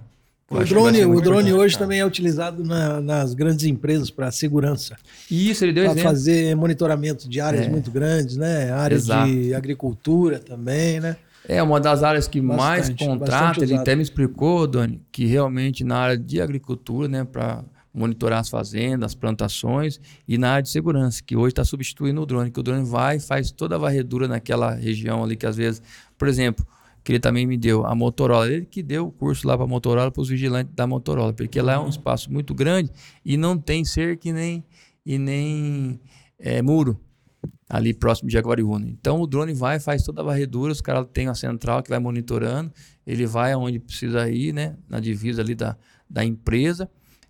O drone, o drone hoje também é utilizado na- nas grandes empresas para segurança, isso, ele deu para fazer monitoramento de áreas É. muito grandes, né? Áreas Exato. de agricultura também, né? É uma das áreas que mais Bastante, contrata. bastante Ele até me explicou, Doni, que realmente na área de agricultura, né, para monitorar as fazendas, as plantações e na área de segurança, que hoje está substituindo o drone, que o drone vai e faz toda a varredura naquela região ali que às vezes, por exemplo, que ele também me deu a Motorola, ele que deu o curso lá para a Motorola para os vigilantes da Motorola, porque lá é um espaço muito grande e não tem cerca e nem e nem é, muro ali próximo de Jaguariúna. Então o drone vai, faz toda a varredura, os caras têm a central que vai monitorando, ele vai aonde precisa ir, né, na divisa ali da, da empresa,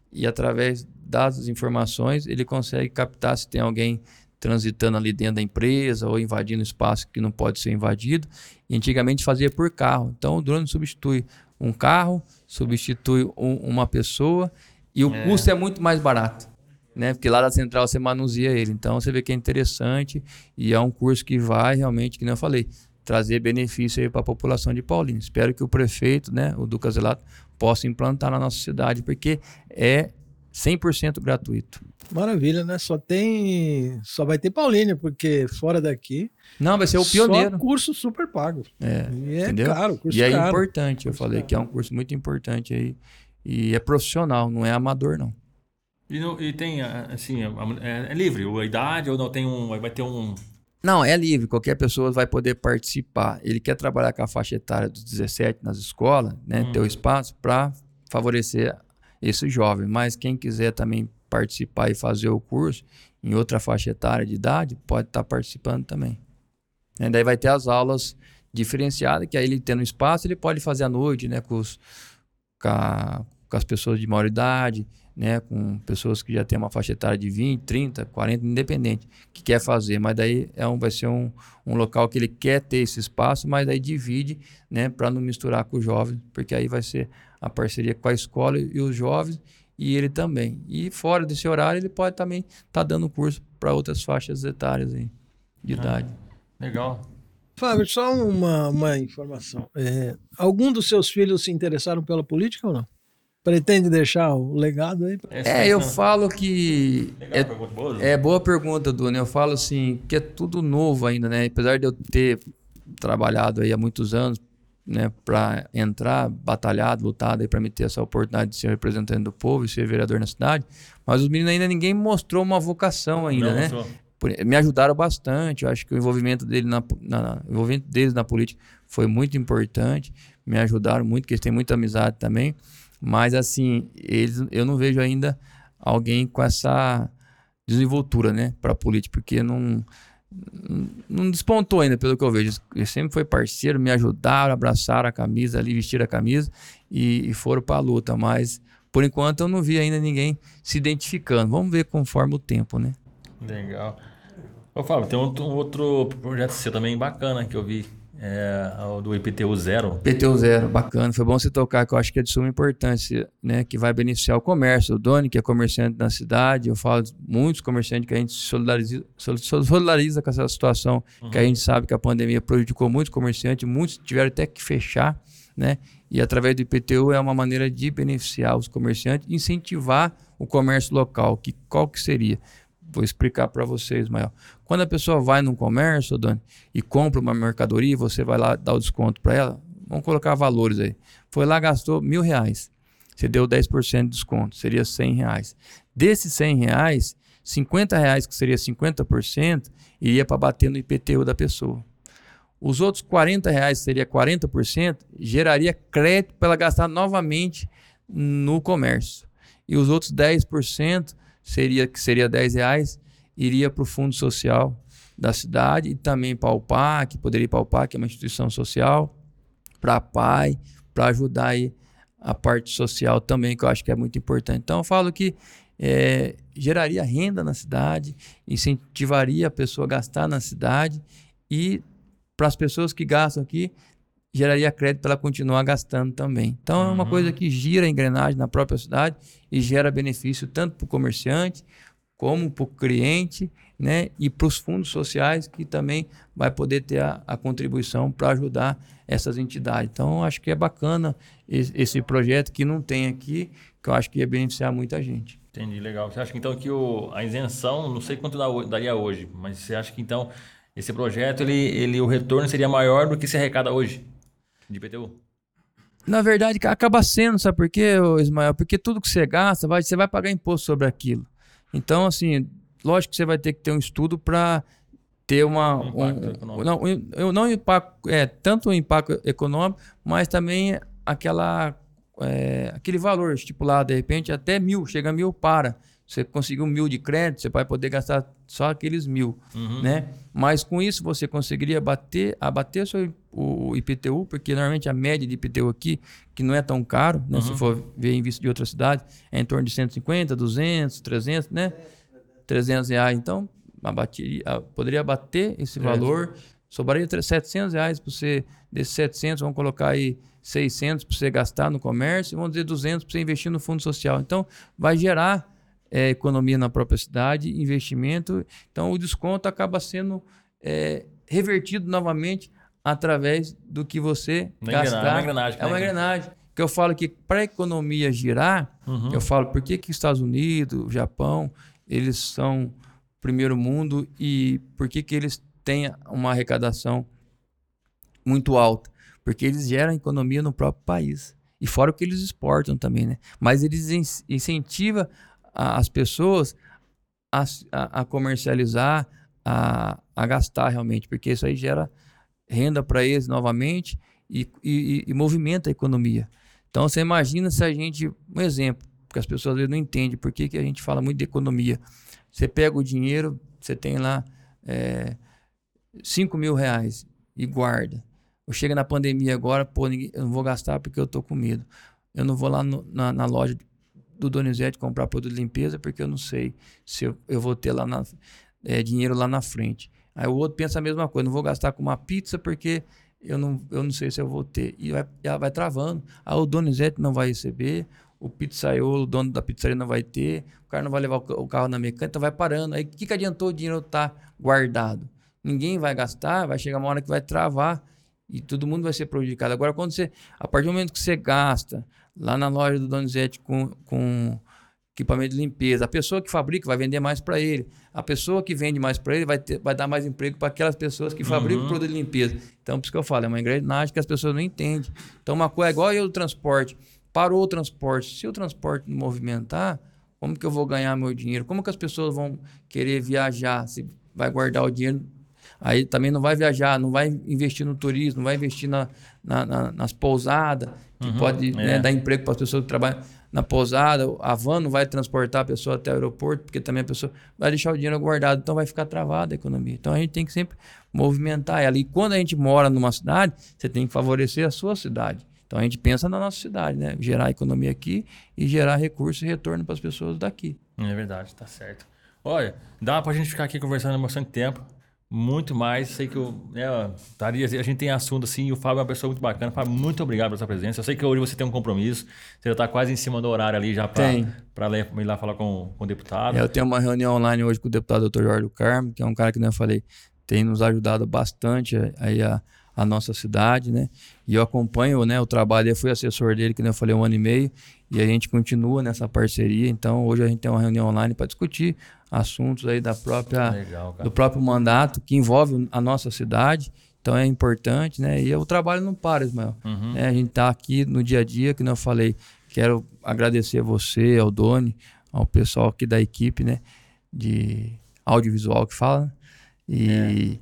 e através das informações ele consegue captar se tem alguém transitando ali dentro da empresa ou invadindo espaço que não pode ser invadido. E antigamente fazia por carro. Então o drone substitui um carro, substitui um- uma pessoa e o custo é muito mais barato né? Porque lá da central você manuseia ele. Então você vê que é interessante e é um curso que vai realmente, que nem eu falei, trazer benefício para a população de Paulínia. Espero que o prefeito, né, o Duca Zelato, possa implantar na nossa cidade, porque é 100% gratuito. Maravilha, né? Só tem. Só vai ter Paulínia, porque fora daqui. Não, vai ser o pioneiro. Só curso super pago. É, E é entendeu? caro, curso e é caro. importante, eu Curso falei caro. que é um curso muito importante aí. E é profissional, não é amador, não. E, no- e tem, assim, é, é livre a idade ou não tem um. Vai ter um. Não, é livre, qualquer pessoa vai poder participar. Ele quer trabalhar com a faixa etária dos 17 nas escolas, né, ter o espaço para favorecer esse jovem. Mas quem quiser também participar e fazer o curso em outra faixa etária de idade, pode estar participando também. E daí vai ter as aulas diferenciadas, que aí ele tendo espaço, ele pode fazer à noite, né, com, os- com a- com as pessoas de maior idade, né, com pessoas que já têm uma faixa etária de 20, 30, 40, independente, que quer fazer, mas daí é um, vai ser um, um local que ele quer ter esse espaço, mas daí divide, né, para não misturar com os jovens, porque aí vai ser a parceria com a escola e os jovens e ele também. E fora desse horário, ele pode também estar dando curso para outras faixas etárias aí, de idade. Legal. Fábio, só uma, uma informação. É, algum dos seus filhos se interessaram pela política ou não? Pretende deixar o legado aí? Essa- É, eu falo que Legal, é, pergunta boa. É boa pergunta, Dona. Eu falo assim, que é tudo novo ainda, né? Apesar de eu ter trabalhado aí há muitos anos né, para entrar, batalhado, lutado para me ter essa oportunidade de ser representante do povo e ser vereador na cidade. Mas os meninos ainda ninguém mostrou uma vocação ainda, Não, né? Mostrou. Me ajudaram bastante. Eu acho que o envolvimento, dele na, na, envolvimento deles na política foi muito importante. Me ajudaram muito, porque eles têm muita amizade também. Mas assim, eles, eu não vejo ainda alguém com essa desenvoltura, né, para a política, porque não não despontou ainda, pelo que eu vejo. Ele sempre foi parceiro, me ajudaram, abraçaram a camisa ali, vestiram a camisa e, e foram para a luta. Mas, por enquanto, eu não vi ainda ninguém se identificando. Vamos ver conforme o tempo, né? Legal. Ô, Fábio, tem um, outro projeto seu também bacana que eu vi é, do IPTU zero. IPTU zero, bacana. Foi bom você tocar, que eu acho que é de suma importância, né? Que vai beneficiar o comércio. O Doni, que é comerciante na cidade, eu falo de muitos comerciantes que a gente solidariza, solidariza com essa situação, uhum. que a gente sabe que a pandemia prejudicou muitos comerciantes, muitos tiveram até que fechar, né? E através do IPTU é uma maneira de beneficiar os comerciantes, incentivar o comércio local. Que, qual que seria? Vou explicar para vocês, Mael. Quando a pessoa vai num comércio, Dani, e compra uma mercadoria, você vai lá dar o desconto para ela, vamos colocar valores aí. Foi lá, gastou mil reais. Você deu 10% de desconto, seria 100 reais. Desses 100 reais, 50 reais, que seria 50%, iria para bater no IPTU da pessoa. Os outros 40 reais, que seria 40%, geraria crédito para ela gastar novamente no comércio. E os outros 10% seria que seria 10 reais, iria para o fundo social da cidade e também para o PAC, poderia ir para o PAC, que é uma instituição social, para a PAI, para ajudar aí a parte social também, que eu acho que é muito importante. Então eu falo que é, geraria renda na cidade, incentivaria a pessoa a gastar na cidade e para as pessoas que gastam aqui, geraria crédito para ela continuar gastando também. Então uhum. é uma uhum. coisa que gira a engrenagem na própria cidade e gera benefício tanto para o comerciante como para o cliente né, e para os fundos sociais que também vai poder ter a, a contribuição para ajudar essas entidades. Então acho que é bacana esse, esse, projeto que não tem aqui, que eu acho que ia beneficiar muita gente. Entendi, legal. Você acha que então que o, a isenção, não sei quanto daria hoje, mas você acha que então esse projeto, ele, ele, o retorno seria maior do que se arrecada hoje? de IPTU? Na verdade, acaba sendo, sabe por quê, Ismael? Porque tudo que você gasta, vai, você vai pagar imposto sobre aquilo. Então, assim, lógico que você vai ter que ter um estudo para ter uma. Um impacto um. Não, eu não impacto, é, tanto o impacto econômico, mas também aquela, é, aquele valor estipulado, de repente, até mil, chega a mil para. Você conseguiu mil de crédito, você vai poder gastar só aqueles mil, uhum. né? Mas com isso você conseguiria bater, abater seu, o IPTU, porque normalmente a média de IPTU aqui, que não é tão caro, né? Uhum. Se for ver em vista de outras cidades, é em torno de 150, 200, 300, né? 300 reais. Então, abateria, poderia bater esse valor, sobraria 700 reais para você, desses 700, vamos colocar aí 600 para você gastar no comércio, vamos dizer 200 para você investir no fundo social. Então, vai gerar é, economia na própria cidade, investimento. Então, o desconto acaba sendo é, revertido novamente através do que você uma gastar. É uma engrenagem. É uma engrenagem. Que eu falo que para a economia girar, uhum. eu falo por que, que Estados Unidos, Japão, eles são primeiro mundo e por que, que eles têm uma arrecadação muito alta? Porque eles geram economia no próprio país. E fora o que eles exportam também, né? Mas eles incentivam a, as pessoas a, a, comercializar, a, a, gastar realmente, porque isso aí gera renda para eles novamente e, e, e, movimenta a economia. Então você imagina se a gente, um exemplo, porque as pessoas às vezes não entendem por que, que a gente fala muito de economia. Você pega o dinheiro, você tem lá é, 5 mil reais e guarda. Eu chego na pandemia agora, pô, eu não vou gastar porque eu tô com medo. Eu não vou lá no, na, na loja do Donizete comprar produto de limpeza porque eu não sei se eu, eu vou ter lá na, é, dinheiro lá na frente. Aí o outro pensa a mesma coisa, não vou gastar com uma pizza porque eu não, eu não sei se eu vou ter. E vai, ela vai travando. Aí o Donizete não vai receber, o pizzaiolo, o dono da pizzaria não vai ter, o cara não vai levar o carro na mecânica, então vai parando. Aí o que, que adiantou o dinheiro estar tá guardado? Ninguém vai gastar, vai chegar uma hora que vai travar e todo mundo vai ser prejudicado. Agora, quando você, a partir do momento que você gasta lá na loja do Donizete com, com equipamento de limpeza. A pessoa que fabrica vai vender mais para ele. A pessoa que vende mais para ele vai, ter, vai dar mais emprego para aquelas pessoas que fabricam Uhum. produto de limpeza. Então, por isso que eu falo, é uma engrenagem que as pessoas não entendem. Então, uma coisa é igual eu do transporte. Parou o transporte. Se o transporte não movimentar, como que eu vou ganhar meu dinheiro? Como que as pessoas vão querer viajar? Se vai guardar o dinheiro Aí também não vai viajar, não vai investir no turismo, não vai investir na, na- na- nas pousadas, que Uhum, pode né, é. dar emprego para as pessoas que trabalham na pousada. A van não vai transportar a pessoa até o aeroporto, porque também a pessoa vai deixar o dinheiro guardado, então vai ficar travada a economia. Então a gente tem que sempre movimentar ela. E quando a gente mora numa cidade, você tem que favorecer a sua cidade. Então a gente pensa na nossa cidade, né? Gerar economia aqui e gerar recursos e retorno para as pessoas daqui. É verdade, tá certo. Olha, dá pra gente ficar aqui conversando bastante tempo. Muito mais. Sei que eu, né, estaria, a gente tem assunto assim, e o Fábio é uma pessoa muito bacana. Fábio, muito obrigado pela sua presença. Eu sei que hoje você tem um compromisso. Você já tá quase em cima do horário ali já para ir lá falar com, com o deputado. É, eu tenho uma reunião online hoje com o deputado Dr. Jorge do Carmo, que é um cara que, como eu falei, tem nos ajudado bastante aí a, a nossa cidade, né? E eu acompanho né, o trabalho, eu fui assessor dele, que nem eu falei, um ano e meio, e a gente continua nessa parceria. Então, hoje a gente tem uma reunião online para discutir assuntos aí da própria Legal, do próprio mandato que envolve a nossa cidade. Então é importante, né? E o trabalho não para, Ismael. Uhum. né? A gente está aqui no dia a dia, que eu falei. Quero agradecer a você, ao Doni, ao pessoal aqui da equipe, né? De audiovisual que fala. E,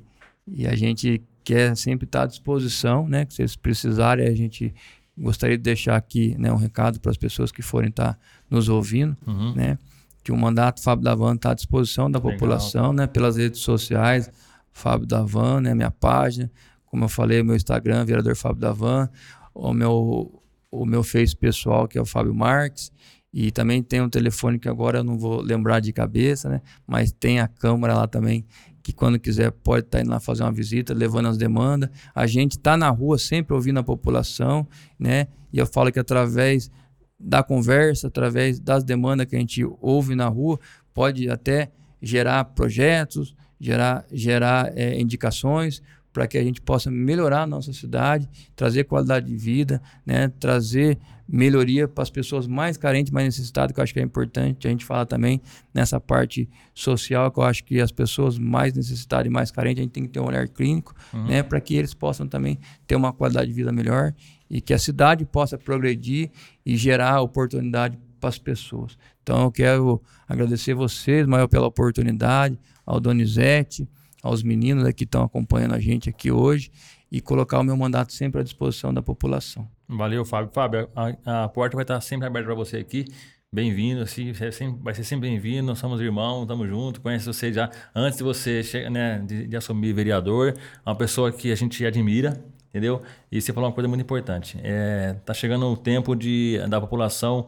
e a gente quer sempre estar à disposição, né? Que vocês precisarem, a gente gostaria de deixar aqui né, um recado para as pessoas que forem estar nos ouvindo Uhum. né? Que o mandato Fábio Davan está à disposição da Legal. população, né? Pelas redes sociais, Fábio Davan, né? Minha página, como eu falei, meu Instagram, vereador Fábio Davan, o meu o meu Face pessoal que é o Fábio Marques e também tem um telefone que agora eu não vou lembrar de cabeça, né? Mas tem a câmera lá também que quando quiser pode estar indo lá fazer uma visita, levando as demandas. A gente está na rua sempre ouvindo a população, né? E eu falo que através da conversa, através das demandas que a gente ouve na rua, pode até gerar projetos, gerar, gerar eh, indicações para que a gente possa melhorar a nossa cidade, trazer qualidade de vida, né? trazer melhoria para as pessoas mais carentes, mais necessitadas, que eu acho que é importante a gente falar também nessa parte social, que eu acho que as pessoas mais necessitadas e mais carentes, a gente tem que ter um olhar clínico, né? para que eles possam também ter uma qualidade de vida melhor e que a cidade possa progredir e gerar oportunidade para as pessoas. Então eu quero agradecer vocês, Mael, pela oportunidade, ao Donizete, aos meninos que estão acompanhando a gente aqui hoje e colocar o meu mandato sempre à disposição da população. Valeu, Fábio. Fábio, a, a porta vai estar sempre aberta para você aqui. Bem-vindo, assim, você é sempre- vai ser sempre bem-vindo. Nós somos irmãos, estamos juntos. Conheço você já antes de você chegar, né, de, de assumir vereador. É uma pessoa que a gente admira, entendeu? E você falou uma coisa muito importante. É, tá chegando o tempo de da população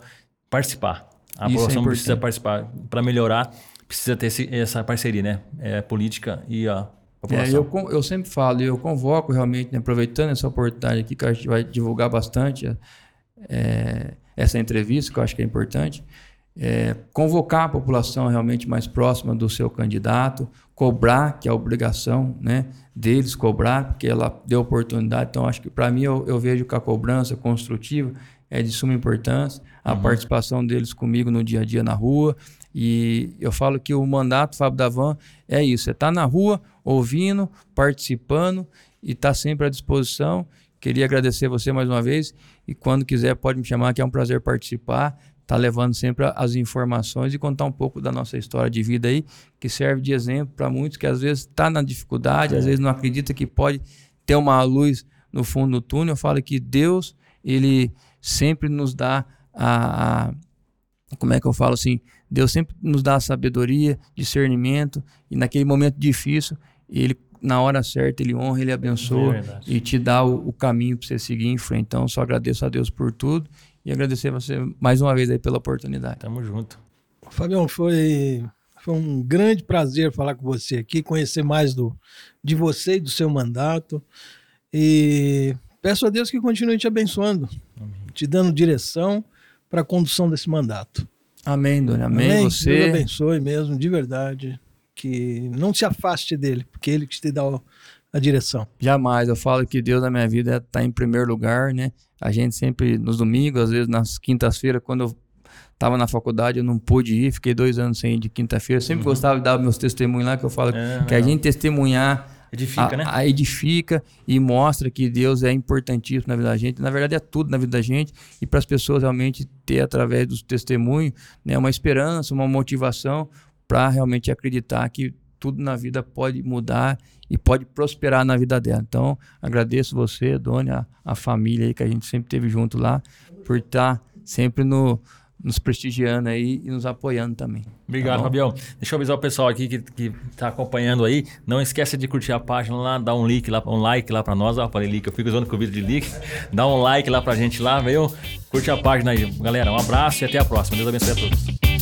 participar. A Isso é população importante. precisa participar para melhorar. Precisa ter esse- essa parceria, né? É, política e a É, população. eu, con- eu sempre falo, e eu convoco realmente, né, aproveitando essa oportunidade aqui, que a gente vai divulgar bastante é, essa entrevista, que eu acho que é importante, é, convocar a população realmente mais próxima do seu candidato, cobrar, que é a obrigação né, deles cobrar, porque ela deu oportunidade. Então, acho que para mim, eu, eu vejo que a cobrança construtiva é de suma importância, a participação deles comigo no dia a dia na rua. E eu falo que o mandato Fábio Davan é isso: é estar na rua, ouvindo, participando e estar sempre à disposição. Queria agradecer você mais uma vez e quando quiser pode me chamar, que é um prazer participar. Tá levando sempre as informações e contar um pouco da nossa história de vida aí, que serve de exemplo para muitos que às vezes está na dificuldade, às vezes não acredita que pode ter uma luz no fundo do túnel. Eu falo que Deus, ele sempre nos dá a, a como é que eu falo assim? Deus sempre nos dá sabedoria, discernimento, e naquele momento difícil, ele, na hora certa, ele honra, ele abençoa É e te dá o, o caminho para você seguir em frente. Então, só agradeço a Deus por tudo e agradecer a você mais uma vez aí pela oportunidade. Tamo junto. Fabião, foi, foi um grande prazer falar com você aqui, conhecer mais do, de você e do seu mandato. E peço a Deus que continue te abençoando, te dando direção para a condução desse mandato. Amém, Dona. Amém. Deus Você, abençoe mesmo, de verdade. Que não se afaste dele, porque ele que te dá o- a direção. Jamais. Eu falo que Deus na minha vida está em primeiro lugar, né? A gente sempre, nos domingos, às vezes nas quintas-feiras, quando eu estava na faculdade, eu não pude ir, fiquei dois anos sem ir de quinta-feira. Sempre uhum. gostava de dar meus testemunhos lá, que eu falo é, que a gente testemunhar Edifica, a, né? A edifica e mostra que Deus é importantíssimo na vida da gente. Na verdade, é tudo na vida da gente. E para as pessoas realmente ter, através dos testemunhos, né, uma esperança, uma motivação para realmente acreditar que tudo na vida pode mudar e pode prosperar na vida dela. Então, agradeço você, Dona, a, a família aí que a gente sempre teve junto lá, por estar tá sempre no, nos prestigiando aí e nos apoiando também. Obrigado, tá Fabião. Deixa eu avisar o pessoal aqui que, está acompanhando aí. Não esqueça de curtir a página lá, dar um like lá, um like lá para nós. Ó, falei like, eu fico usando com o vídeo de like. Dá um like lá pra gente lá, viu? Curte a página aí, galera. Um abraço e até a próxima. Deus abençoe a todos.